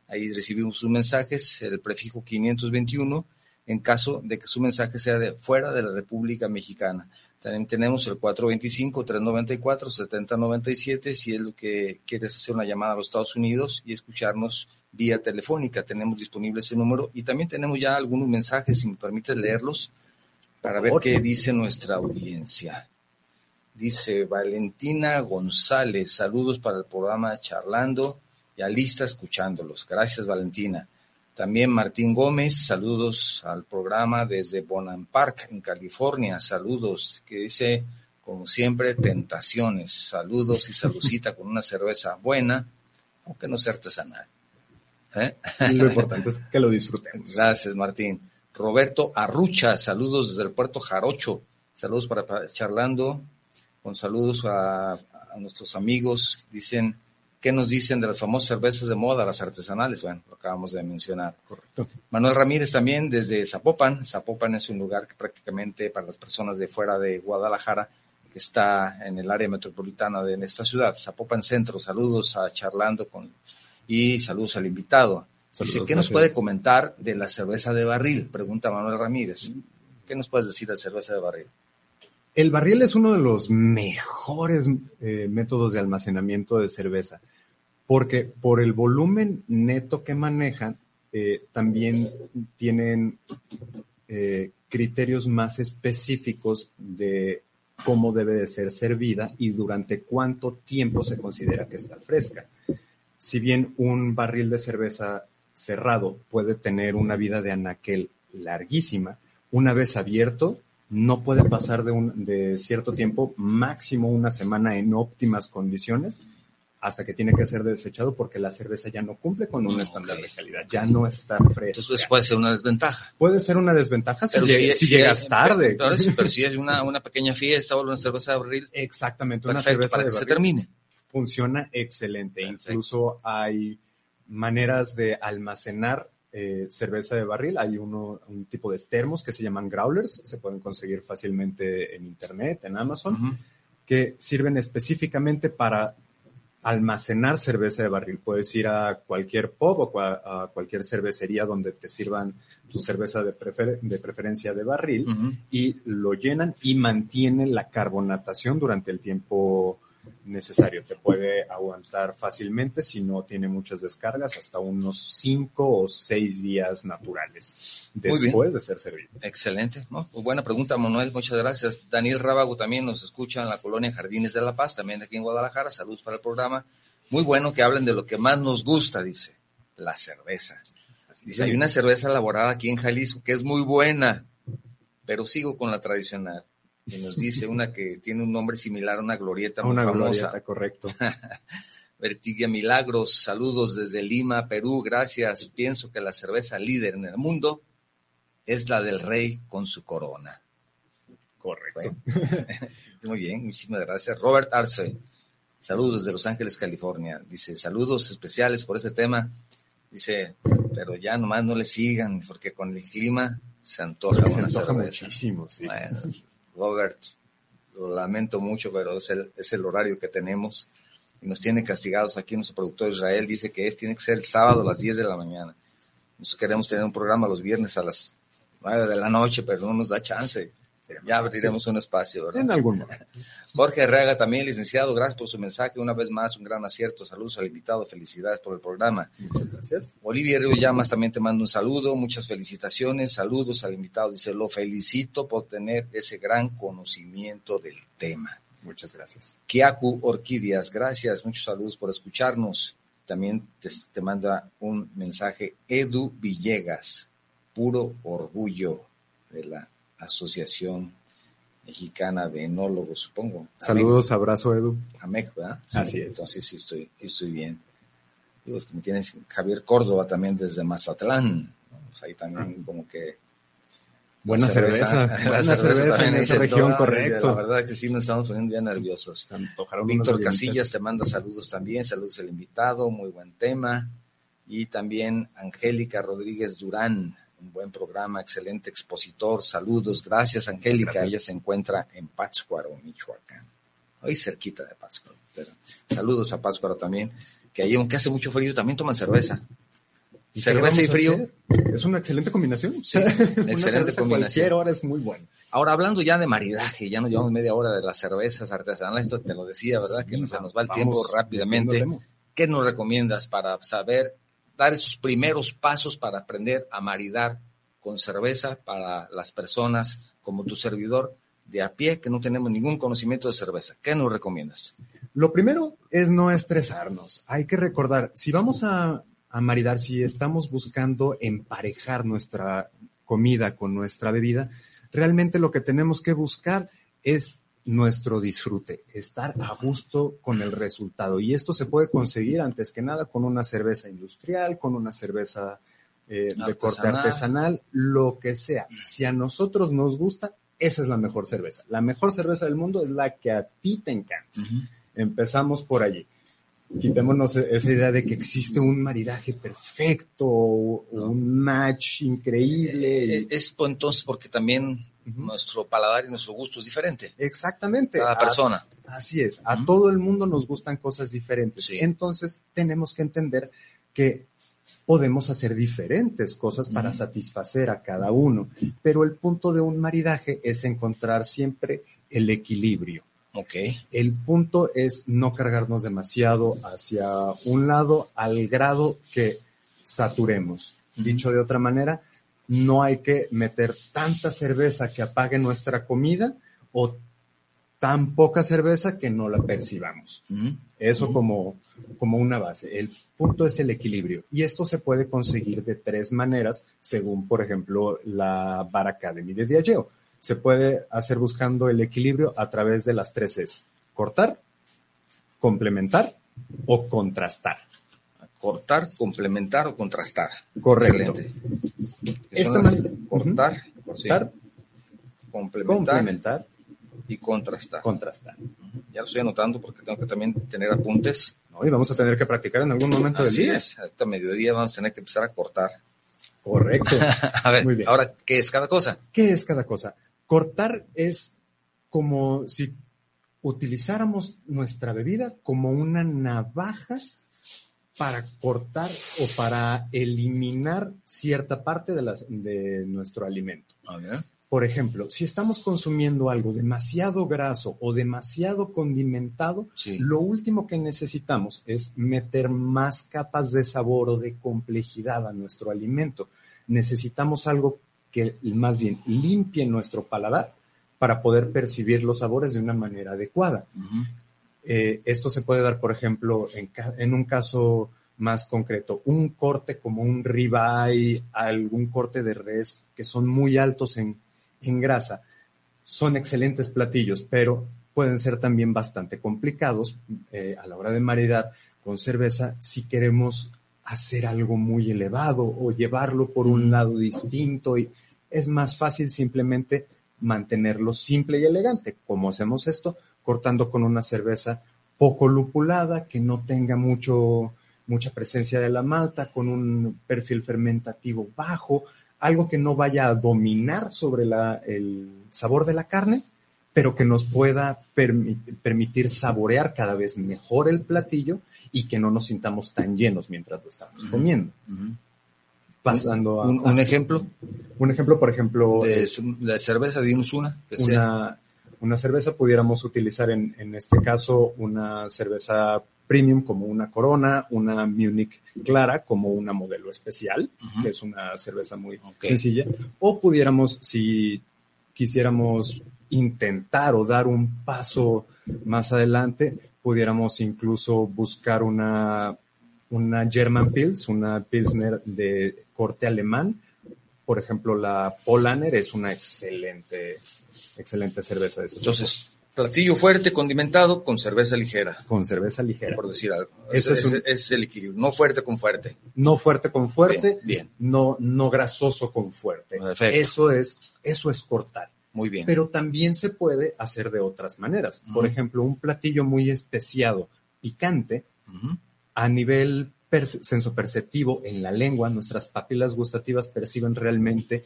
Ahí recibimos sus mensajes, el prefijo 521, en caso de que su mensaje sea de fuera de la República Mexicana. También tenemos el 425-394-7097 si es lo que quieres hacer una llamada a los Estados Unidos y escucharnos vía telefónica. Tenemos disponible ese número y también tenemos ya algunos mensajes, si me permites leerlos, para ver qué dice nuestra audiencia. Dice Valentina González, saludos para el programa Charlando, ya lista escuchándolos. Gracias Valentina. También Martín Gómez, saludos al programa desde Bonham Park, en California. Saludos, que dice, como siempre, tentaciones. Saludos y saludcita con una cerveza buena, aunque no sea artesanal. ¿Eh? [LAUGHS] Lo importante es que lo disfrutemos. Gracias, Martín. Roberto Arrucha, saludos desde el puerto Jarocho. Saludos para, charlando, con saludos a, a nuestros amigos. Dicen, ¿Qué nos dicen de las famosas cervezas de moda, las artesanales? Bueno, lo acabamos de mencionar. Correcto. Manuel Ramírez también desde Zapopan. Zapopan es un lugar que prácticamente para las personas de fuera de Guadalajara, que está en el área metropolitana de esta ciudad. Zapopan Centro, saludos a Charlando con y saludos al invitado. Dice, ¿qué nos puede comentar de la cerveza de barril? Pregunta Manuel Ramírez. ¿Qué nos puedes decir de la cerveza de barril? El barril es uno de los mejores eh, métodos de almacenamiento de cerveza, porque por el volumen neto que manejan, eh, también tienen eh, criterios más específicos de cómo debe de ser servida y durante cuánto tiempo se considera que está fresca. Si bien un barril de cerveza cerrado puede tener una vida de anaquel larguísima, una vez abierto no puede pasar de, un, de cierto tiempo, máximo una semana en óptimas condiciones, hasta que tiene que ser desechado porque la cerveza ya no cumple con un estándar de calidad, ya no está fresca. Eso puede ser una desventaja. Puede ser una desventaja si, llegas tarde. Pero, si es una, una pequeña fiesta o una cerveza de abril. Exactamente, una cerveza para que se termine. Funciona excelente. Incluso hay maneras de almacenar eh, cerveza de barril. Hay uno, un tipo de termos que se llaman growlers, se pueden conseguir fácilmente en internet, en Amazon, que sirven específicamente para almacenar cerveza de barril. Puedes ir a cualquier pub o a cualquier cervecería donde te sirvan tu cerveza de, de preferencia de barril y lo llenan y mantienen la carbonatación durante el tiempo necesario. Te puede aguantar fácilmente si no tiene muchas descargas, hasta unos cinco o seis días naturales después de ser servido. Excelente. ¿no? Pues buena pregunta, Manuel. Muchas gracias. Daniel Rábago también nos escucha en la colonia Jardines de la Paz, también aquí en Guadalajara. Saludos para el programa. Muy bueno que hablen de lo que más nos gusta, dice, la cerveza. Dice, hay una cerveza elaborada aquí en Jalisco que es muy buena, pero sigo con la tradicional y nos dice una que tiene un nombre similar a una glorieta muy una famosa. Glorieta, correcto. [LAUGHS] Vertigia Milagros, saludos desde Lima, Perú, gracias. Pienso que la cerveza líder en el mundo es la del rey con su corona. Correcto. [LAUGHS] muy bien, muchísimas gracias. Robert Arce, saludos desde Los Ángeles, California. Dice, saludos especiales por este tema. Dice, pero ya nomás no le sigan, porque con el clima se antoja se antoja muchísimo, sí. Robert, lo lamento mucho, pero es el, es el horario que tenemos y nos tiene castigados aquí nuestro productor Israel, dice que es, tiene que ser el sábado a las 10 de la mañana. Nosotros queremos tener un programa los viernes a las 9 de la noche, pero no nos da chance. Ya abriremos un espacio, ¿verdad? En algún momento. [LAUGHS] Jorge Herrera también, licenciado, gracias por su mensaje. Una vez más, un gran acierto. Saludos al invitado, felicidades por el programa. Muchas gracias. Olivia Río Llamas también te mando un saludo, muchas felicitaciones, saludos al invitado. Dice, lo felicito por tener ese gran conocimiento del tema. Muchas gracias. Kiaku Orquídeas, gracias, muchos saludos por escucharnos. También te, te manda un mensaje Edu Villegas, puro orgullo de la Asociación Mexicana de Enólogos, supongo. Saludos, abrazo, Edu. AMEC, ¿verdad? Sí, Así es. Entonces sí estoy, estoy bien. Digo, es que me tienes Javier Córdoba también desde Mazatlán. Pues ahí también como que... Buena cerveza, cerveza buena cerveza, cerveza en esa región, correcto. La verdad que sí nos estamos poniendo ya nerviosos. Víctor Casillas te manda saludos también, saludos al invitado, muy buen tema. Y también Angélica Rodríguez Durán, un buen programa, excelente expositor. Saludos, gracias Angélica. Gracias. Ella se encuentra en Pátzcuaro, Michoacán. Hoy cerquita de Pátzcuaro. Pero saludos a Pátzcuaro también, que ahí aunque hace mucho frío también toman cerveza. ¿Y qué Cerveza y frío. Es una excelente combinación. Sí, Una [LAUGHS] excelente combinación. Cualquier hora es muy bueno. Ahora, hablando ya de maridaje, ya nos llevamos media hora de las cervezas artesanales, esto te lo decía, ¿verdad? que no se nos va el tiempo rápidamente. ¿Qué nos recomiendas para saber dar esos primeros pasos para aprender a maridar con cerveza para las personas como tu servidor de a pie que no tenemos ningún conocimiento de cerveza? ¿Qué nos recomiendas? Lo primero es no estresarnos. Hay que recordar, si vamos a, a maridar, si estamos buscando emparejar nuestra comida con nuestra bebida, realmente lo que tenemos que buscar es nuestro disfrute, estar a gusto con el resultado. Y esto se puede conseguir antes que nada con una cerveza industrial, con una cerveza eh, de corte Artesanal. lo que sea. Si a nosotros nos gusta, esa es la mejor cerveza. La mejor cerveza del mundo es la que a ti te encanta. Empezamos por allí. Quitémonos e- esa idea de que existe un maridaje perfecto, un match increíble. Eh, Es pues, entonces porque también Nuestro paladar y nuestro gusto es diferente. Exactamente. Cada A- persona. Así es. A todo el mundo nos gustan cosas diferentes. Sí. Entonces tenemos que entender que podemos hacer diferentes cosas para satisfacer a cada uno. Pero el punto de un maridaje es encontrar siempre el equilibrio. Ok. El punto es no cargarnos demasiado hacia un lado al grado que saturemos. Dicho de otra manera, no hay que meter tanta cerveza que apague nuestra comida o tan poca cerveza que no la percibamos. Ujú. Eso Ujú. como, como una base. El punto es el equilibrio. Y esto se puede conseguir de tres maneras, según, por ejemplo, la Bar Academy de Diageo. Se puede hacer buscando el equilibrio a través de las tres es cortar, complementar o contrastar. Cortar, complementar o contrastar. Correcto. Excelente. Esta las- cortar, Cortar, sí, complementar complementar, y contrastar. contrastar. Ya lo estoy anotando porque tengo que también tener apuntes. ¿no? Y vamos a tener que practicar en algún momento Así del día. es. Hasta mediodía vamos a tener que empezar a cortar. Correcto. [LAUGHS] A ver, Muy bien. ahora, ¿qué es cada cosa? ¿Qué es cada cosa? Cortar es como si utilizáramos nuestra bebida como una navaja para cortar o para eliminar cierta parte de, las- de nuestro alimento. Por ejemplo, si estamos consumiendo algo demasiado graso o demasiado condimentado, Sí. lo último que necesitamos es meter más capas de sabor o de complejidad a nuestro alimento. Necesitamos algo que más bien limpie nuestro paladar para poder percibir los sabores de una manera adecuada. Eh, esto se puede dar, por ejemplo, en, un caso más concreto, un corte como un ribeye, algún corte de res que son muy altos en, en grasa. Son excelentes platillos, pero pueden ser también bastante complicados eh, a la hora de maridar con cerveza si queremos hacer algo muy elevado o llevarlo por un lado distinto y es más fácil simplemente mantenerlo simple y elegante. ¿Cómo hacemos esto? Cortando con una cerveza poco lupulada, que no tenga mucho, mucha presencia de la malta, con un perfil fermentativo bajo, algo que no vaya a dominar sobre la- el sabor de la carne, pero que nos pueda permi- permitir saborear cada vez mejor el platillo y que no nos sintamos tan llenos mientras lo estamos comiendo. Pasando a, Un, un ejemplo un ejemplo, por ejemplo, de, es de cerveza, dinos una. Que sea. Una, cerveza, pudiéramos utilizar en, en este caso una cerveza premium como una Corona, una Munich Clara como una modelo especial, que es una cerveza muy sencilla, o pudiéramos, si quisiéramos intentar o dar un paso más adelante, pudiéramos incluso buscar una, una German Pils, una Pilsner de corte alemán. Por ejemplo, la Polaner es una excelente, excelente cerveza de ese tipo. Entonces, platillo fuerte, condimentado, con cerveza ligera, con cerveza ligera. por decir algo. Ese es un- el equilibrio. No fuerte con fuerte. No fuerte con fuerte, Bien, bien. no, no grasoso con fuerte. Perfecto. Eso es, eso es cortar. Muy bien. Pero también se puede hacer de otras maneras. Por ejemplo, un platillo muy especiado, picante, a nivel sensoperceptivo en la lengua, nuestras papilas gustativas perciben realmente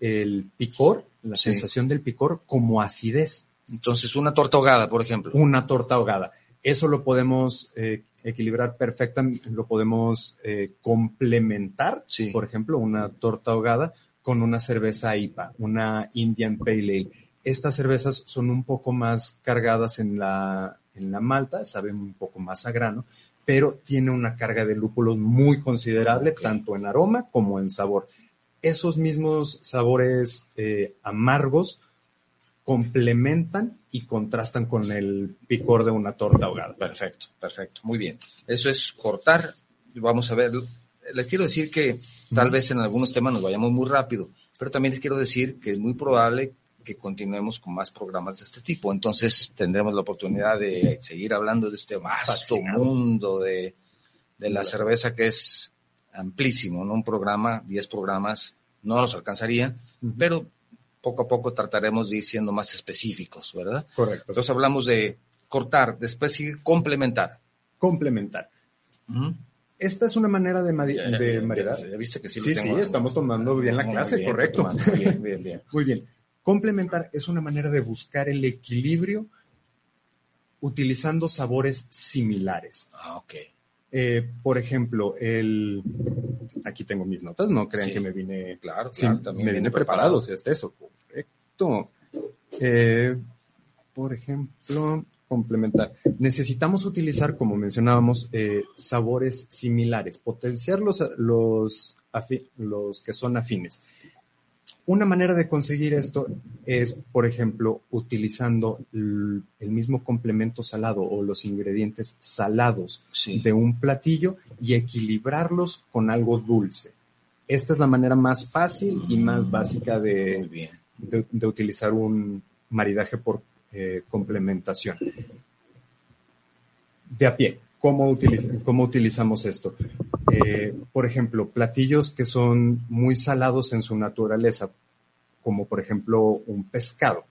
el picor, la sensación del picor como acidez. Entonces, una torta ahogada, por ejemplo. Una torta ahogada. Eso lo podemos eh, equilibrar perfectamente, lo podemos eh, complementar, por ejemplo, una torta ahogada con una cerveza IPA, una Indian Pale Ale. Estas cervezas son un poco más cargadas en la, en la malta, saben un poco más a grano, pero tiene una carga de lúpulos muy considerable, tanto en aroma como en sabor. Esos mismos sabores eh, amargos complementan y contrastan con el picor de una torta ahogada. Perfecto, perfecto, muy bien. Eso es cortar. Vamos a ver. Les quiero decir que tal vez en algunos temas nos vayamos muy rápido, pero también les quiero decir que es muy probable que continuemos con más programas de este tipo. Entonces tendremos la oportunidad de seguir hablando de este vasto mundo de, de la cerveza que es amplísimo, ¿no? Un programa, 10 programas, no los alcanzaría, pero poco a poco trataremos de ir siendo más específicos, ¿verdad? Correcto. Entonces hablamos de cortar, después sigue complementar. Complementar. Esta es una manera de, maridar. Ya, viste que sí, sí, sí, estamos tomando bien la clase, correcto. Bien, bien, bien. [LAUGHS] Muy bien. Complementar es una manera de buscar el equilibrio utilizando sabores similares. Ah, ok. Eh, por ejemplo, el aquí tengo mis notas, no crean que me vine, claro, claro también me vine preparado, o sea, es eso, correcto. Eh, por ejemplo, complementar. Necesitamos utilizar, como mencionábamos, eh, sabores similares, potenciar los, los, los que son afines. Una manera de conseguir esto es, por ejemplo, utilizando el mismo complemento salado o los ingredientes salados de un platillo y equilibrarlos con algo dulce. Esta es la manera más fácil y más mm, básica de, de, utilizar un maridaje por eh, complementación. De a pie, ¿cómo, cómo utilizamos esto? Eh, por ejemplo, platillos que son muy salados en su naturaleza, como por ejemplo un pescado,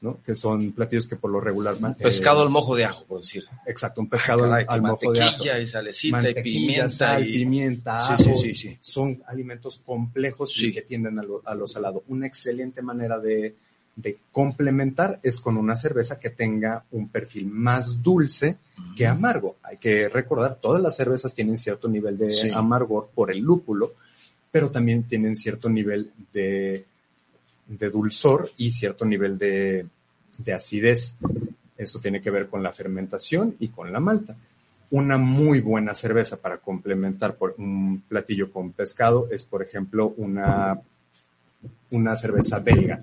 ¿no? Que son platillos que por lo regular... pescado al mojo de ajo, por decir. Exacto, un pescado al, mojo de ajo. y salecita y pimienta. y... pimienta, sí, sí, sí, Son alimentos complejos y que tienden a lo, a lo salado. Una excelente manera de, de complementar es con una cerveza que tenga un perfil más dulce que amargo. Hay que recordar, todas las cervezas tienen cierto nivel de amargor por el lúpulo, pero también tienen cierto nivel de, de dulzor y cierto nivel de, de acidez. Eso tiene que ver con la fermentación y con la malta. Una muy buena cerveza para complementar por un platillo con pescado es, por ejemplo, una, una cerveza belga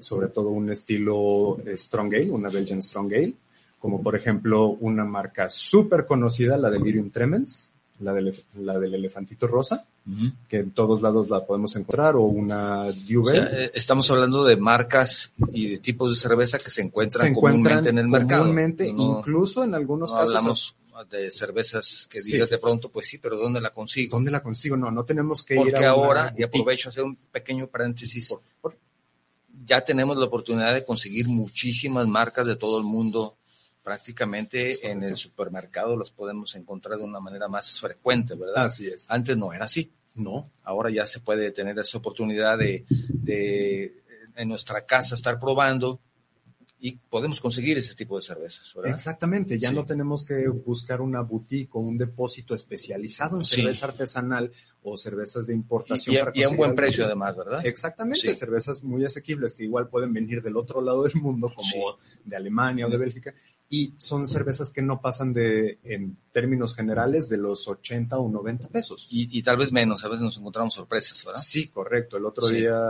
sobre todo un estilo eh, Strong Ale, una Belgian Strong Ale, como por ejemplo una marca súper conocida, la de Delirium Tremens, la del, la del elefantito rosa, que en todos lados la podemos encontrar, o una Duvel. Eh, estamos hablando de marcas y de tipos de cerveza que se encuentran, comúnmente en el mercado. Comúnmente, incluso en algunos casos. Hablamos de cervezas que digas de pronto, pues sí, pero ¿dónde la consigo? ¿Dónde la consigo? No, no tenemos que ir a. Porque ahora, y aprovecho a hacer un pequeño paréntesis, ya tenemos la oportunidad de conseguir muchísimas marcas de todo el mundo. Prácticamente en el supermercado las podemos encontrar de una manera más frecuente, ¿verdad? Así es. Antes no era así. No. Ahora ya se puede tener esa oportunidad de, de en nuestra casa estar probando y podemos conseguir ese tipo de cervezas. ¿verdad? Exactamente, ya no tenemos que buscar una boutique o un depósito especializado en cerveza artesanal o cervezas de importación. Y, a un buen precio además, ¿verdad? Exactamente, cervezas muy asequibles que igual pueden venir del otro lado del mundo, como de Alemania o de Bélgica, y son cervezas que no pasan de, en términos generales, de los 80 o 90 pesos. Y, tal vez menos, a veces nos encontramos sorpresas, ¿verdad? Sí, correcto. El otro día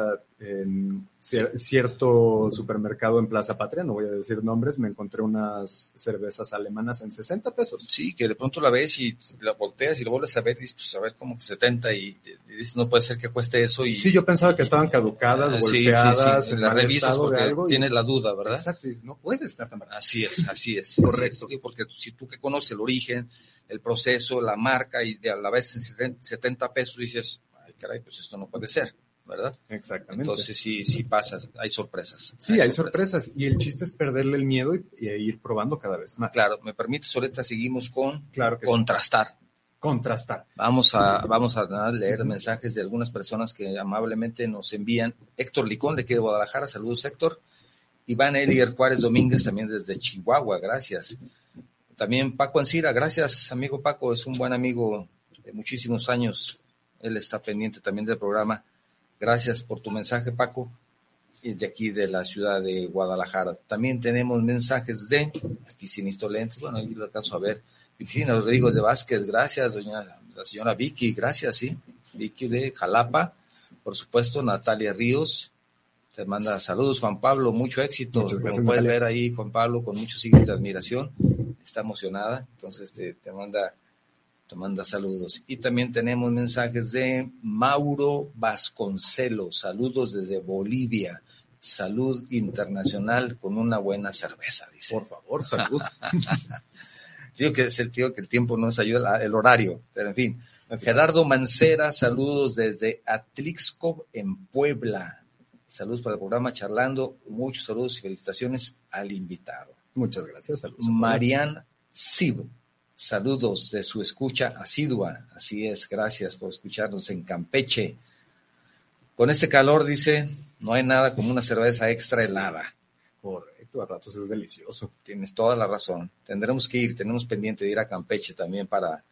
en cierto supermercado en Plaza Patria, no voy a decir nombres, me encontré unas cervezas alemanas en 60 pesos. Sí, que de pronto la ves y la volteas y lo vuelves a ver y dices, pues a ver como que 70 y, dices, no puede ser que cueste eso. Y, sí, yo pensaba que estaban caducadas, ah, golpeadas, en las revistas porque tienes la duda, ¿verdad? Exacto, no puede estar tan barato. Así es, así es. [LAUGHS] Correcto. porque si tú que conoces el origen, el proceso, la marca y a la vez en 70 pesos dices, ay caray, pues esto no puede ser. ¿Verdad? Exactamente. Entonces sí, sí pasa, hay sorpresas. Sí, hay, sorpresas. y el chiste es perderle el miedo y, ir probando cada vez más. Claro, me permites, ahorita seguimos con claro contrastar. contrastar. Vamos a, vamos a leer mensajes de algunas personas que amablemente nos envían. Héctor Licón, de aquí de Guadalajara, saludos Héctor. Iván Elier Juárez Domínguez, también desde Chihuahua, gracias. También Paco Ancira, gracias amigo Paco, es un buen amigo de muchísimos años. Él está pendiente también del programa. Gracias por tu mensaje, Paco, de aquí de la ciudad de Guadalajara. También tenemos mensajes de, aquí sin lentes, bueno, ahí lo alcanzo a ver, Virginia Rodríguez de Vázquez, gracias, doña, la señora Vicky, gracias, sí, Vicky de Jalapa, por supuesto, Natalia Ríos, te manda saludos, Juan Pablo, mucho éxito, como puedes ver ahí, Juan Pablo, con muchos signos de admiración, está emocionada, entonces te, te manda te manda saludos. Y también tenemos mensajes de Mauro Vasconcelos, saludos desde Bolivia, salud internacional con una buena cerveza, dice. Por favor, salud. [LAUGHS] Digo que es el tío que el tiempo nos ayuda, el horario, pero en fin. Gerardo Mancera, saludos desde Atlixco en Puebla. Saludos para el programa Charlando. Muchos saludos y felicitaciones al invitado. Muchas gracias. Saludos. Marian Sib, saludos de su escucha asidua. Así es, gracias por escucharnos en Campeche. Con este calor, dice, no hay nada como una cerveza extra helada. Correcto, a ratos es delicioso. Tienes toda la razón. Tendremos que ir, tenemos pendiente de ir a Campeche también para,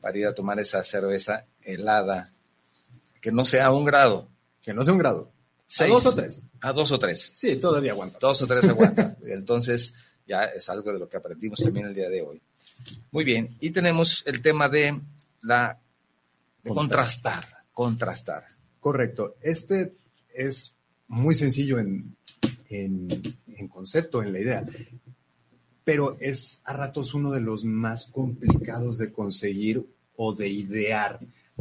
para ir a tomar esa cerveza helada. Que no sea a un grado. Que no sea un grado. Seis. A dos o tres. A dos o tres. Sí, todavía aguanta. Dos o tres aguanta. Entonces, ya es algo de lo que aprendimos también el día de hoy. Muy bien. Y tenemos el tema de la de contrastar. Contrastar. Correcto. Este es muy sencillo en, en, en, concepto, en la idea, pero es a ratos uno de los más complicados de conseguir o de idear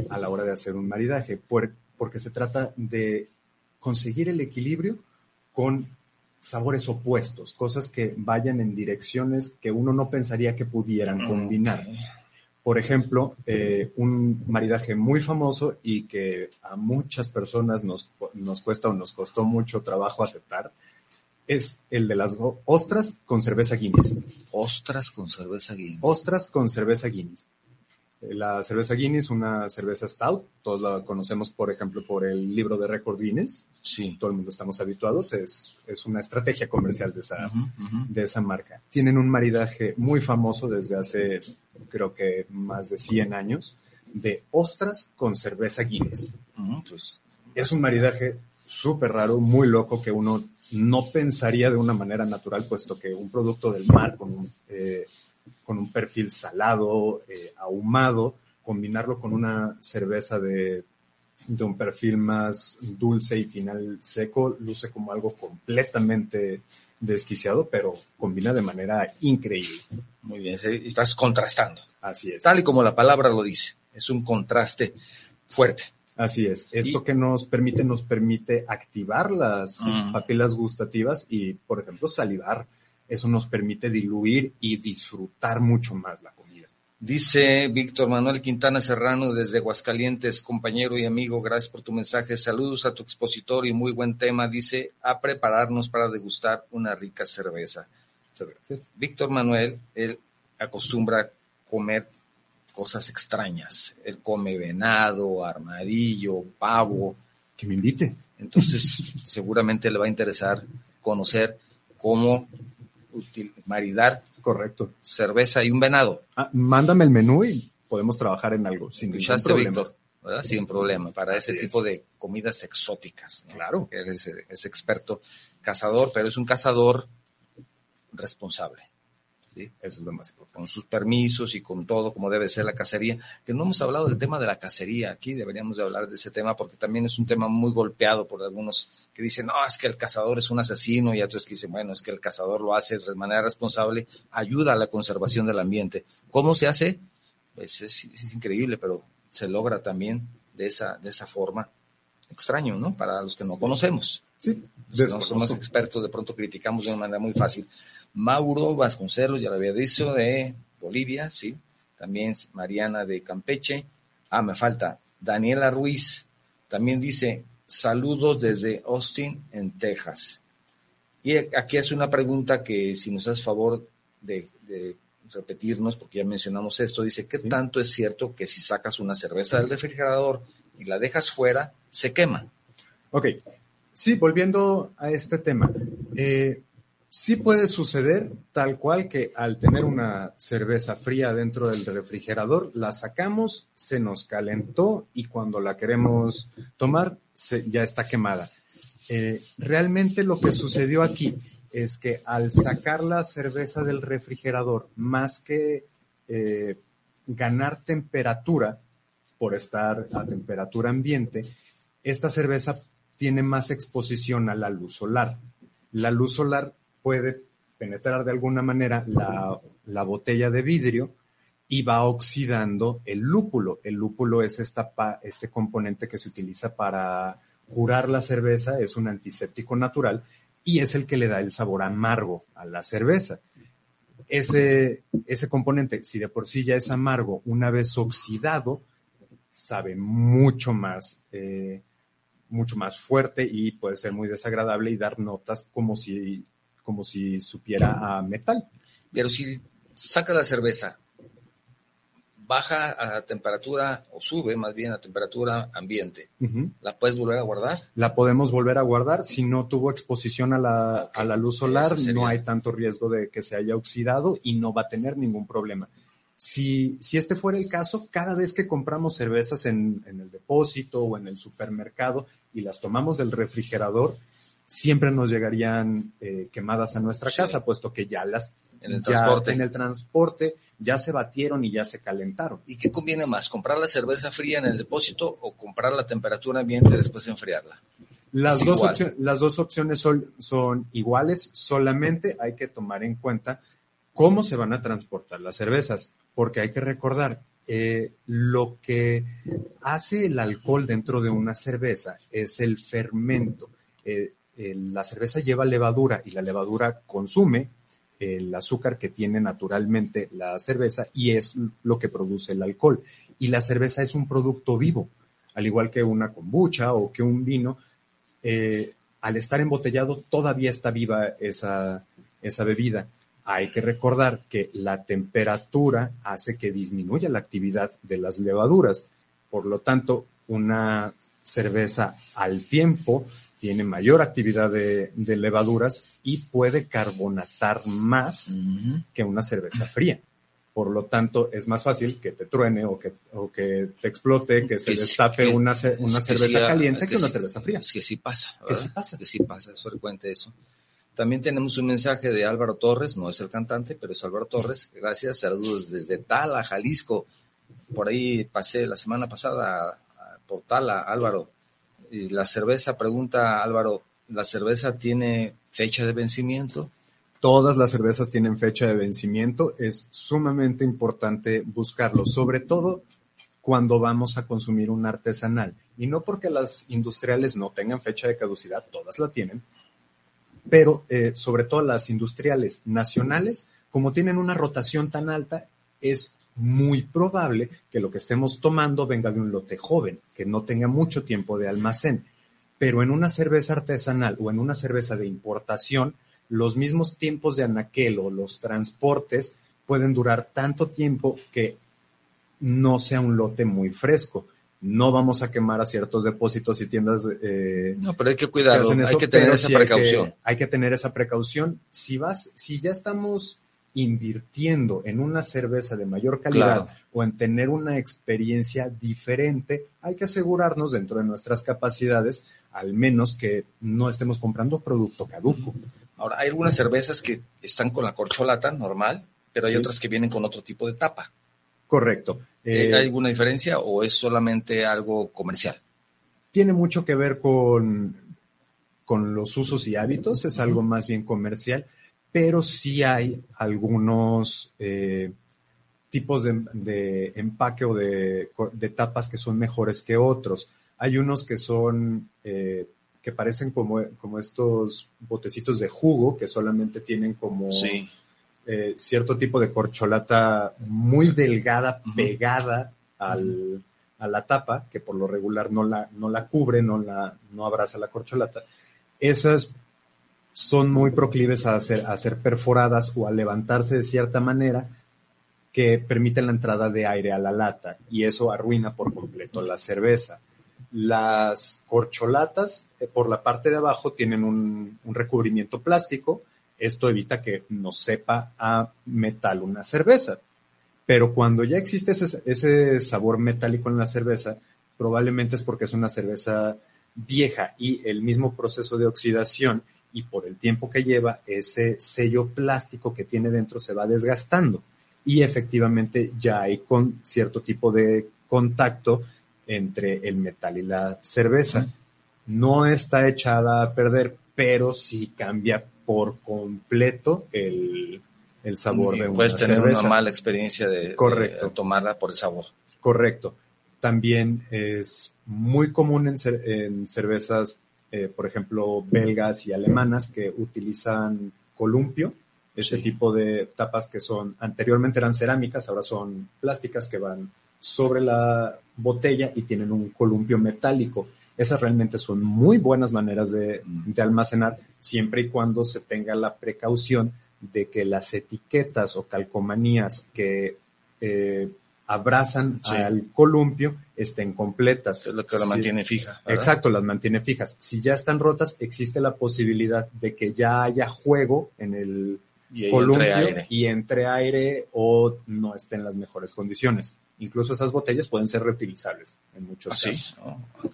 a la hora de hacer un maridaje, por, porque se trata de conseguir el equilibrio con sabores opuestos, cosas que vayan en direcciones que uno no pensaría que pudieran combinar. Por ejemplo, eh, un maridaje muy famoso y que a muchas personas nos, nos cuesta o nos costó mucho trabajo aceptar es el de las ostras con cerveza Guinness. Ostras con cerveza Guinness. Ostras con cerveza Guinness. La cerveza Guinness, una cerveza stout, todos la conocemos, por ejemplo, por el libro de récord Guinness. Sí. Todo el mundo estamos habituados. Es, es una estrategia comercial de esa, uh -huh, uh -huh. de esa marca. Tienen un maridaje muy famoso desde hace, creo que más de 100 años, de ostras con cerveza Guinness. Uh -huh, pues. Es un maridaje súper raro, muy loco, que uno no pensaría de una manera natural, puesto que un producto del mar con un, eh, con un perfil salado, eh, ahumado, combinarlo con una cerveza de, de, un perfil más dulce y final seco, luce como algo completamente desquiciado, pero combina de manera increíble. Muy bien, estás contrastando. Así es. Tal y como la palabra lo dice, es un contraste fuerte. Así es. Esto y, que nos permite, nos permite activar las Mm. papilas gustativas y, por ejemplo, salivar. Eso nos permite diluir y disfrutar mucho más la comida. Dice Víctor Manuel Quintana Serrano desde Aguascalientes, compañero y amigo, gracias por tu mensaje. Saludos a tu expositor y muy buen tema. Dice, a prepararnos para degustar una rica cerveza. Muchas gracias. Víctor Manuel, él acostumbra comer cosas extrañas. Él come venado, armadillo, pavo. Que me invite. Entonces, seguramente le va a interesar conocer cómo maridar correcto cerveza y un venado. Ah, mándame el menú y podemos trabajar en algo sin ningún problema. Víctor? ¿verdad? Sin problema, para ese tipo es. de comidas exóticas. ¿no? Claro. Él es, es, experto cazador, pero es un cazador responsable. ¿Sí? Eso es lo más importante. Con sus permisos y con todo, como debe ser la cacería. Que no hemos hablado del tema de la cacería aquí, deberíamos de hablar de ese tema porque también es un tema muy golpeado por algunos que dicen, no, es que el cazador es un asesino y otros que dicen, bueno, es que el cazador lo hace de manera responsable, ayuda a la conservación del ambiente. ¿Cómo se hace? Pues es, es increíble, pero se logra también de esa, de esa forma. Extraño, ¿no? Para los que no conocemos. Sí, no somos expertos, de pronto criticamos de una manera muy fácil. Mauro Vasconcelos, ya lo había dicho, de Bolivia, sí. También Mariana de Campeche. Ah, me falta. Daniela Ruiz también dice, saludos desde Austin, en Texas. Y aquí hace una pregunta que si nos haces favor de, de repetirnos, porque ya mencionamos esto, dice, ¿qué Sí. tanto es cierto que si sacas una cerveza del refrigerador y la dejas fuera, se quema? Ok, sí, volviendo a este tema, eh, sí puede suceder tal cual que al tener una cerveza fría dentro del refrigerador, la sacamos, se nos calentó y cuando la queremos tomar, ya está quemada. Eh, realmente lo que sucedió aquí es que al sacar la cerveza del refrigerador, más que eh, ganar temperatura por estar a temperatura ambiente, esta cerveza tiene más exposición a la luz solar. La luz solar puede penetrar de alguna manera la, la botella de vidrio y va oxidando el lúpulo. El lúpulo es esta este componente que se utiliza para curar la cerveza, es un antiséptico natural y es el que le da el sabor amargo a la cerveza. Ese, ese componente, si de por sí ya es amargo, una vez oxidado, sabe mucho más, eh, mucho más fuerte y puede ser muy desagradable y dar notas como si, como si supiera a metal. Pero si sacas la cerveza, baja a temperatura, o sube más bien a temperatura ambiente. ¿la puedes volver a guardar? La podemos volver a guardar. Si no tuvo exposición a la, a la luz solar, no hay tanto riesgo de que se haya oxidado y no va a tener ningún problema. Si, si este fuera el caso, cada vez que compramos cervezas en, en el depósito o en el supermercado y las tomamos del refrigerador, siempre nos llegarían eh, quemadas a nuestra Sí. casa, puesto que ya las En el ya transporte. en el transporte ya se batieron y ya se calentaron. ¿Y qué conviene más? ¿Comprar la cerveza fría en el depósito o comprar la temperatura ambiente y después enfriarla? Las, dos, las dos opciones son, son iguales, solamente hay que tomar en cuenta cómo se van a transportar las cervezas, porque hay que recordar, eh, lo que hace el alcohol dentro de una cerveza es el fermento. Eh, la cerveza lleva levadura y la levadura consume el azúcar que tiene naturalmente la cerveza y es lo que produce el alcohol. Y la cerveza es un producto vivo, al igual que una kombucha o que un vino, eh, al estar embotellado todavía está viva esa, esa bebida. Hay que recordar que la temperatura hace que disminuya la actividad de las levaduras. Por lo tanto, una cerveza al tiempo tiene mayor actividad de, de levaduras y puede carbonatar más que una cerveza fría. Por lo tanto, es más fácil que te truene o que, o que te explote, que se Que destape que- una, cerveza caliente que, una sí- cerveza fría. Es que sí pasa, Que sí pasa. Que sí pasa, es frecuente eso. También tenemos un mensaje de Álvaro Torres, no es el cantante, pero es Álvaro Torres. Gracias, saludos desde Tala, Jalisco. Por ahí pasé la semana pasada por Tala, Álvaro. La cerveza, pregunta Álvaro, ¿la cerveza tiene fecha de vencimiento? Todas las cervezas tienen fecha de vencimiento. Es sumamente importante buscarlo, sobre todo cuando vamos a consumir un artesanal. Y no porque las industriales no tengan fecha de caducidad, todas la tienen, pero eh, sobre todo las industriales nacionales, como tienen una rotación tan alta, es muy probable que lo que estemos tomando venga de un lote joven, que no tenga mucho tiempo de almacén. Pero en una cerveza artesanal o en una cerveza de importación, los mismos tiempos de anaquel o los transportes pueden durar tanto tiempo que no sea un lote muy fresco. No vamos a quemar a ciertos depósitos y tiendas eh, No, pero hay que cuidarlo, hay que tener esa sí hay que- precaución. Hay que, tener esa precaución. Si vas, si ya estamos invirtiendo en una cerveza de mayor calidad Claro. o en tener una experiencia diferente, hay que asegurarnos dentro de nuestras capacidades, al menos que no estemos comprando producto caduco. Ahora, hay algunas cervezas que están con la corcholata normal, pero hay Sí. otras que vienen con otro tipo de tapa. Correcto. Eh, Eh, ¿Hay alguna diferencia o es solamente algo comercial? tiene mucho que ver con, con los usos y hábitos, es algo más bien comercial, pero sí hay algunos eh, tipos de, de empaque o de, de tapas que son mejores que otros. Hay unos que son, eh, que parecen como, como estos botecitos de jugo, que solamente tienen como Sí. eh, cierto tipo de corcholata muy delgada pegada al, a la tapa, que por lo regular no la, no la cubre, no, la, no abraza la corcholata. Esas son muy proclives a ser, a ser perforadas o a levantarse de cierta manera que permiten la entrada de aire a la lata y eso arruina por completo la cerveza. Las corcholatas eh, por la parte de abajo tienen un, recubrimiento plástico. Esto evita que nos sepa a metal una cerveza. Pero cuando ya existe ese sabor metálico en la cerveza, probablemente es porque es una cerveza vieja y el mismo proceso de oxidación y por el tiempo que lleva, ese sello plástico que tiene dentro se va desgastando y efectivamente ya hay con cierto tipo de contacto entre el metal y la cerveza. No está echada a perder, pero sí cambia por completo el, el sabor Y de una Puedes tener cerveza. una mala experiencia de, Correcto. de tomarla por el sabor. Correcto. También es muy común en, en cervezas, eh, por ejemplo, belgas y alemanas que utilizan columpio, este Sí. tipo de tapas que son, anteriormente eran cerámicas, ahora son plásticas que van sobre la botella y tienen un columpio metálico. Esas realmente son muy buenas maneras de, Mm. de almacenar siempre y cuando se tenga la precaución de que las etiquetas o calcomanías que eh, abrazan Sí. al columpio estén completas. Es lo que la Sí. mantiene fija. ¿verdad? Exacto, las mantiene fijas. Si ya están rotas, existe la posibilidad de que ya haya juego en el Y columpio entre aire. y entre aire o no esté en las mejores condiciones. Incluso esas botellas pueden ser reutilizables en muchos Así. casos.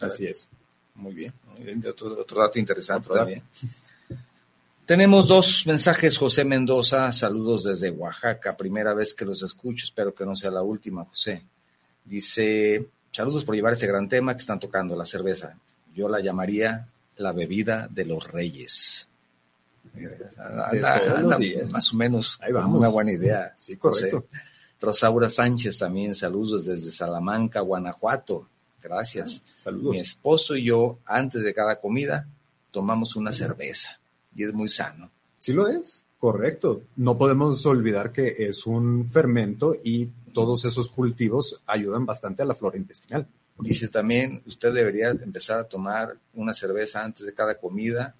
Así es. Muy bien. Muy bien. Otro, otro dato interesante Otro dato. también. Tenemos dos mensajes, José Mendoza, saludos desde Oaxaca, primera vez que los escucho, espero que no sea la última, José. Dice, saludos por llevar este gran tema que están tocando, la cerveza. Yo la llamaría la bebida de los reyes. Anda- anda más o menos Ahí vamos. una buena idea. Sí, José. correcto. Rosaura Sánchez también, saludos desde Salamanca, Guanajuato. Gracias. Saludos. Mi esposo y yo, antes de cada comida, tomamos una cerveza y es muy sano. Sí lo es, correcto. No podemos olvidar que es un fermento y todos esos cultivos ayudan bastante a la flora intestinal. Dice también, usted debería empezar a tomar una cerveza antes de cada comida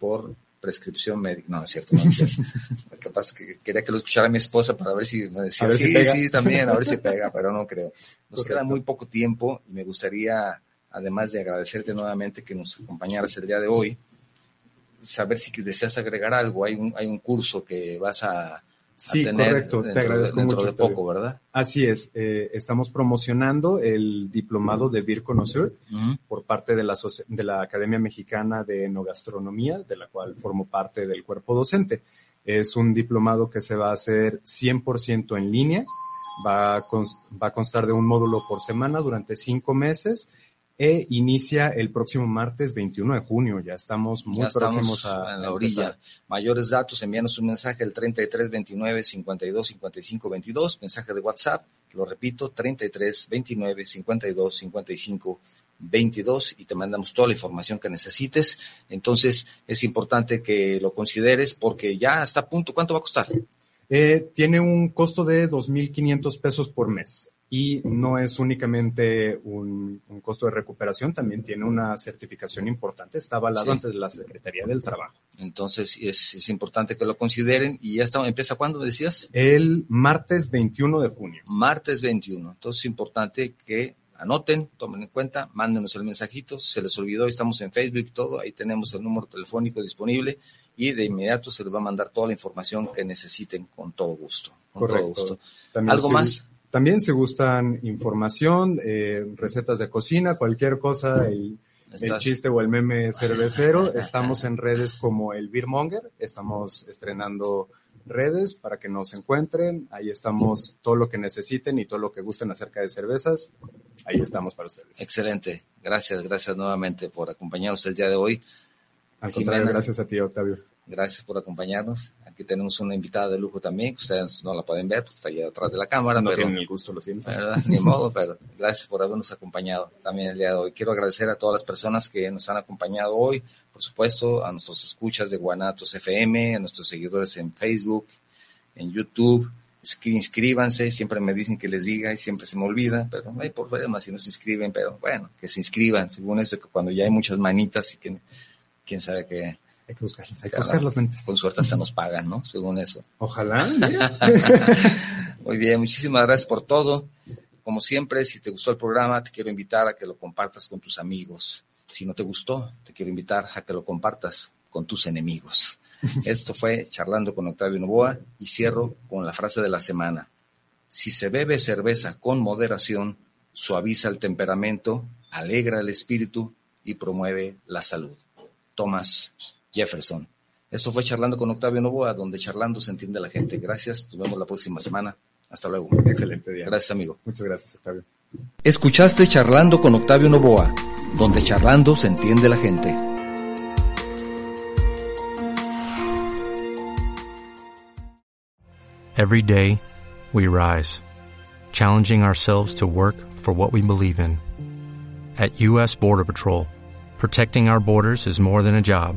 por prescripción médica. No, es cierto, no es cierto. [LAUGHS] Lo que quería que lo escuchara mi esposa para ver si me decía, A ver si sí, pega". sí, también, a ver si pega, pero no creo. Nos Correcto. queda muy poco tiempo y me gustaría, además de agradecerte nuevamente que nos acompañaras el día de hoy, saber si deseas agregar algo. Hay un, hay un curso que vas a, a Sí, tener correcto. Te dentro, agradezco dentro mucho. de Octavio. poco, ¿verdad? Así es, eh, estamos promocionando el diplomado de Connoisseur Ujú. por parte de la, de la Academia Mexicana de Enogastronomía, de la cual formo parte del cuerpo docente. Es un diplomado que se va a hacer 100% en línea, va a, va a constar de un módulo por semana durante cinco meses e inicia el próximo martes 21 de junio. Ya estamos muy ya estamos próximos a, la orilla. empezar. Mayores datos, envíanos un mensaje al 33 29 52 55 22, mensaje de WhatsApp, lo repito, 33 29 52 55 22 y te mandamos toda la información que necesites. Entonces es importante que lo consideres porque ya está a punto. ¿Cuánto va a costar? Eh, tiene un costo de 2.500 pesos por mes y no es únicamente un, un costo de recuperación, también tiene una certificación importante. Está avalado Sí. ante la Secretaría del Trabajo. Entonces es, es importante que lo consideren y ya está, empieza cuándo decías? El martes 21 de junio. martes 21. Entonces es importante que anoten, tomen en cuenta, mándenos el mensajito. Se les olvidó, estamos en Facebook todo, ahí tenemos el número telefónico disponible y de inmediato se les va a mandar toda la información que necesiten con todo gusto. Con todo gusto. También ¿Algo más? También si gustan información, eh, recetas de cocina, cualquier cosa, el, chiste o el meme cervecero, [LAUGHS] estamos en redes como el Beermonger, estamos estrenando redes para que nos encuentren, ahí estamos todo lo que necesiten y todo lo que gusten acerca de cervezas, ahí estamos para ustedes. Excelente. Gracias, gracias nuevamente por acompañarnos el día de hoy. Al contrario, Jimena. gracias a ti, Octavio. Gracias por acompañarnos. Aquí tenemos una invitada de lujo también, que ustedes no la pueden ver porque está allá atrás de la cámara, No pero tienen el gusto, lo siento. ¿verdad? Ni modo, pero gracias por habernos acompañado también el día de hoy. Quiero agradecer a todas las personas que nos han acompañado hoy, por supuesto, a nuestros escuchas de Guanatos FM, a nuestros seguidores en Facebook, en YouTube. Inscríbanse, siempre me dicen que les diga y siempre se me olvida, pero no hay problema si no se inscriben, pero bueno, que se inscriban, según eso, que cuando ya hay muchas manitas y que quién sabe que Hay que buscarlas, hay que Claro. buscar las mentes. con suerte hasta nos pagan, ¿no? Según eso. Ojalá. [LAUGHS] Muy bien, muchísimas gracias por todo. Como siempre, si te gustó el programa, te quiero invitar a que lo compartas con tus amigos. Si no te gustó, te quiero invitar a que lo compartas con tus enemigos. Esto fue Charlando con Octavio Novoa y cierro con la frase de la semana. Si se bebe cerveza con moderación, suaviza el temperamento, alegra el espíritu y promueve la salud. Thomas Jefferson. Esto fue Charlando con Octavio Novoa, donde charlando se entiende la gente. Gracias, nos vemos la próxima semana. Hasta luego. Excelente día. Gracias, amigo. Muchas gracias, Octavio. Escuchaste Charlando con Octavio Novoa, donde charlando se entiende la gente. Every day, we rise, challenging ourselves to work for what we believe in. At U.S. Border Patrol, protecting our borders is more than a job,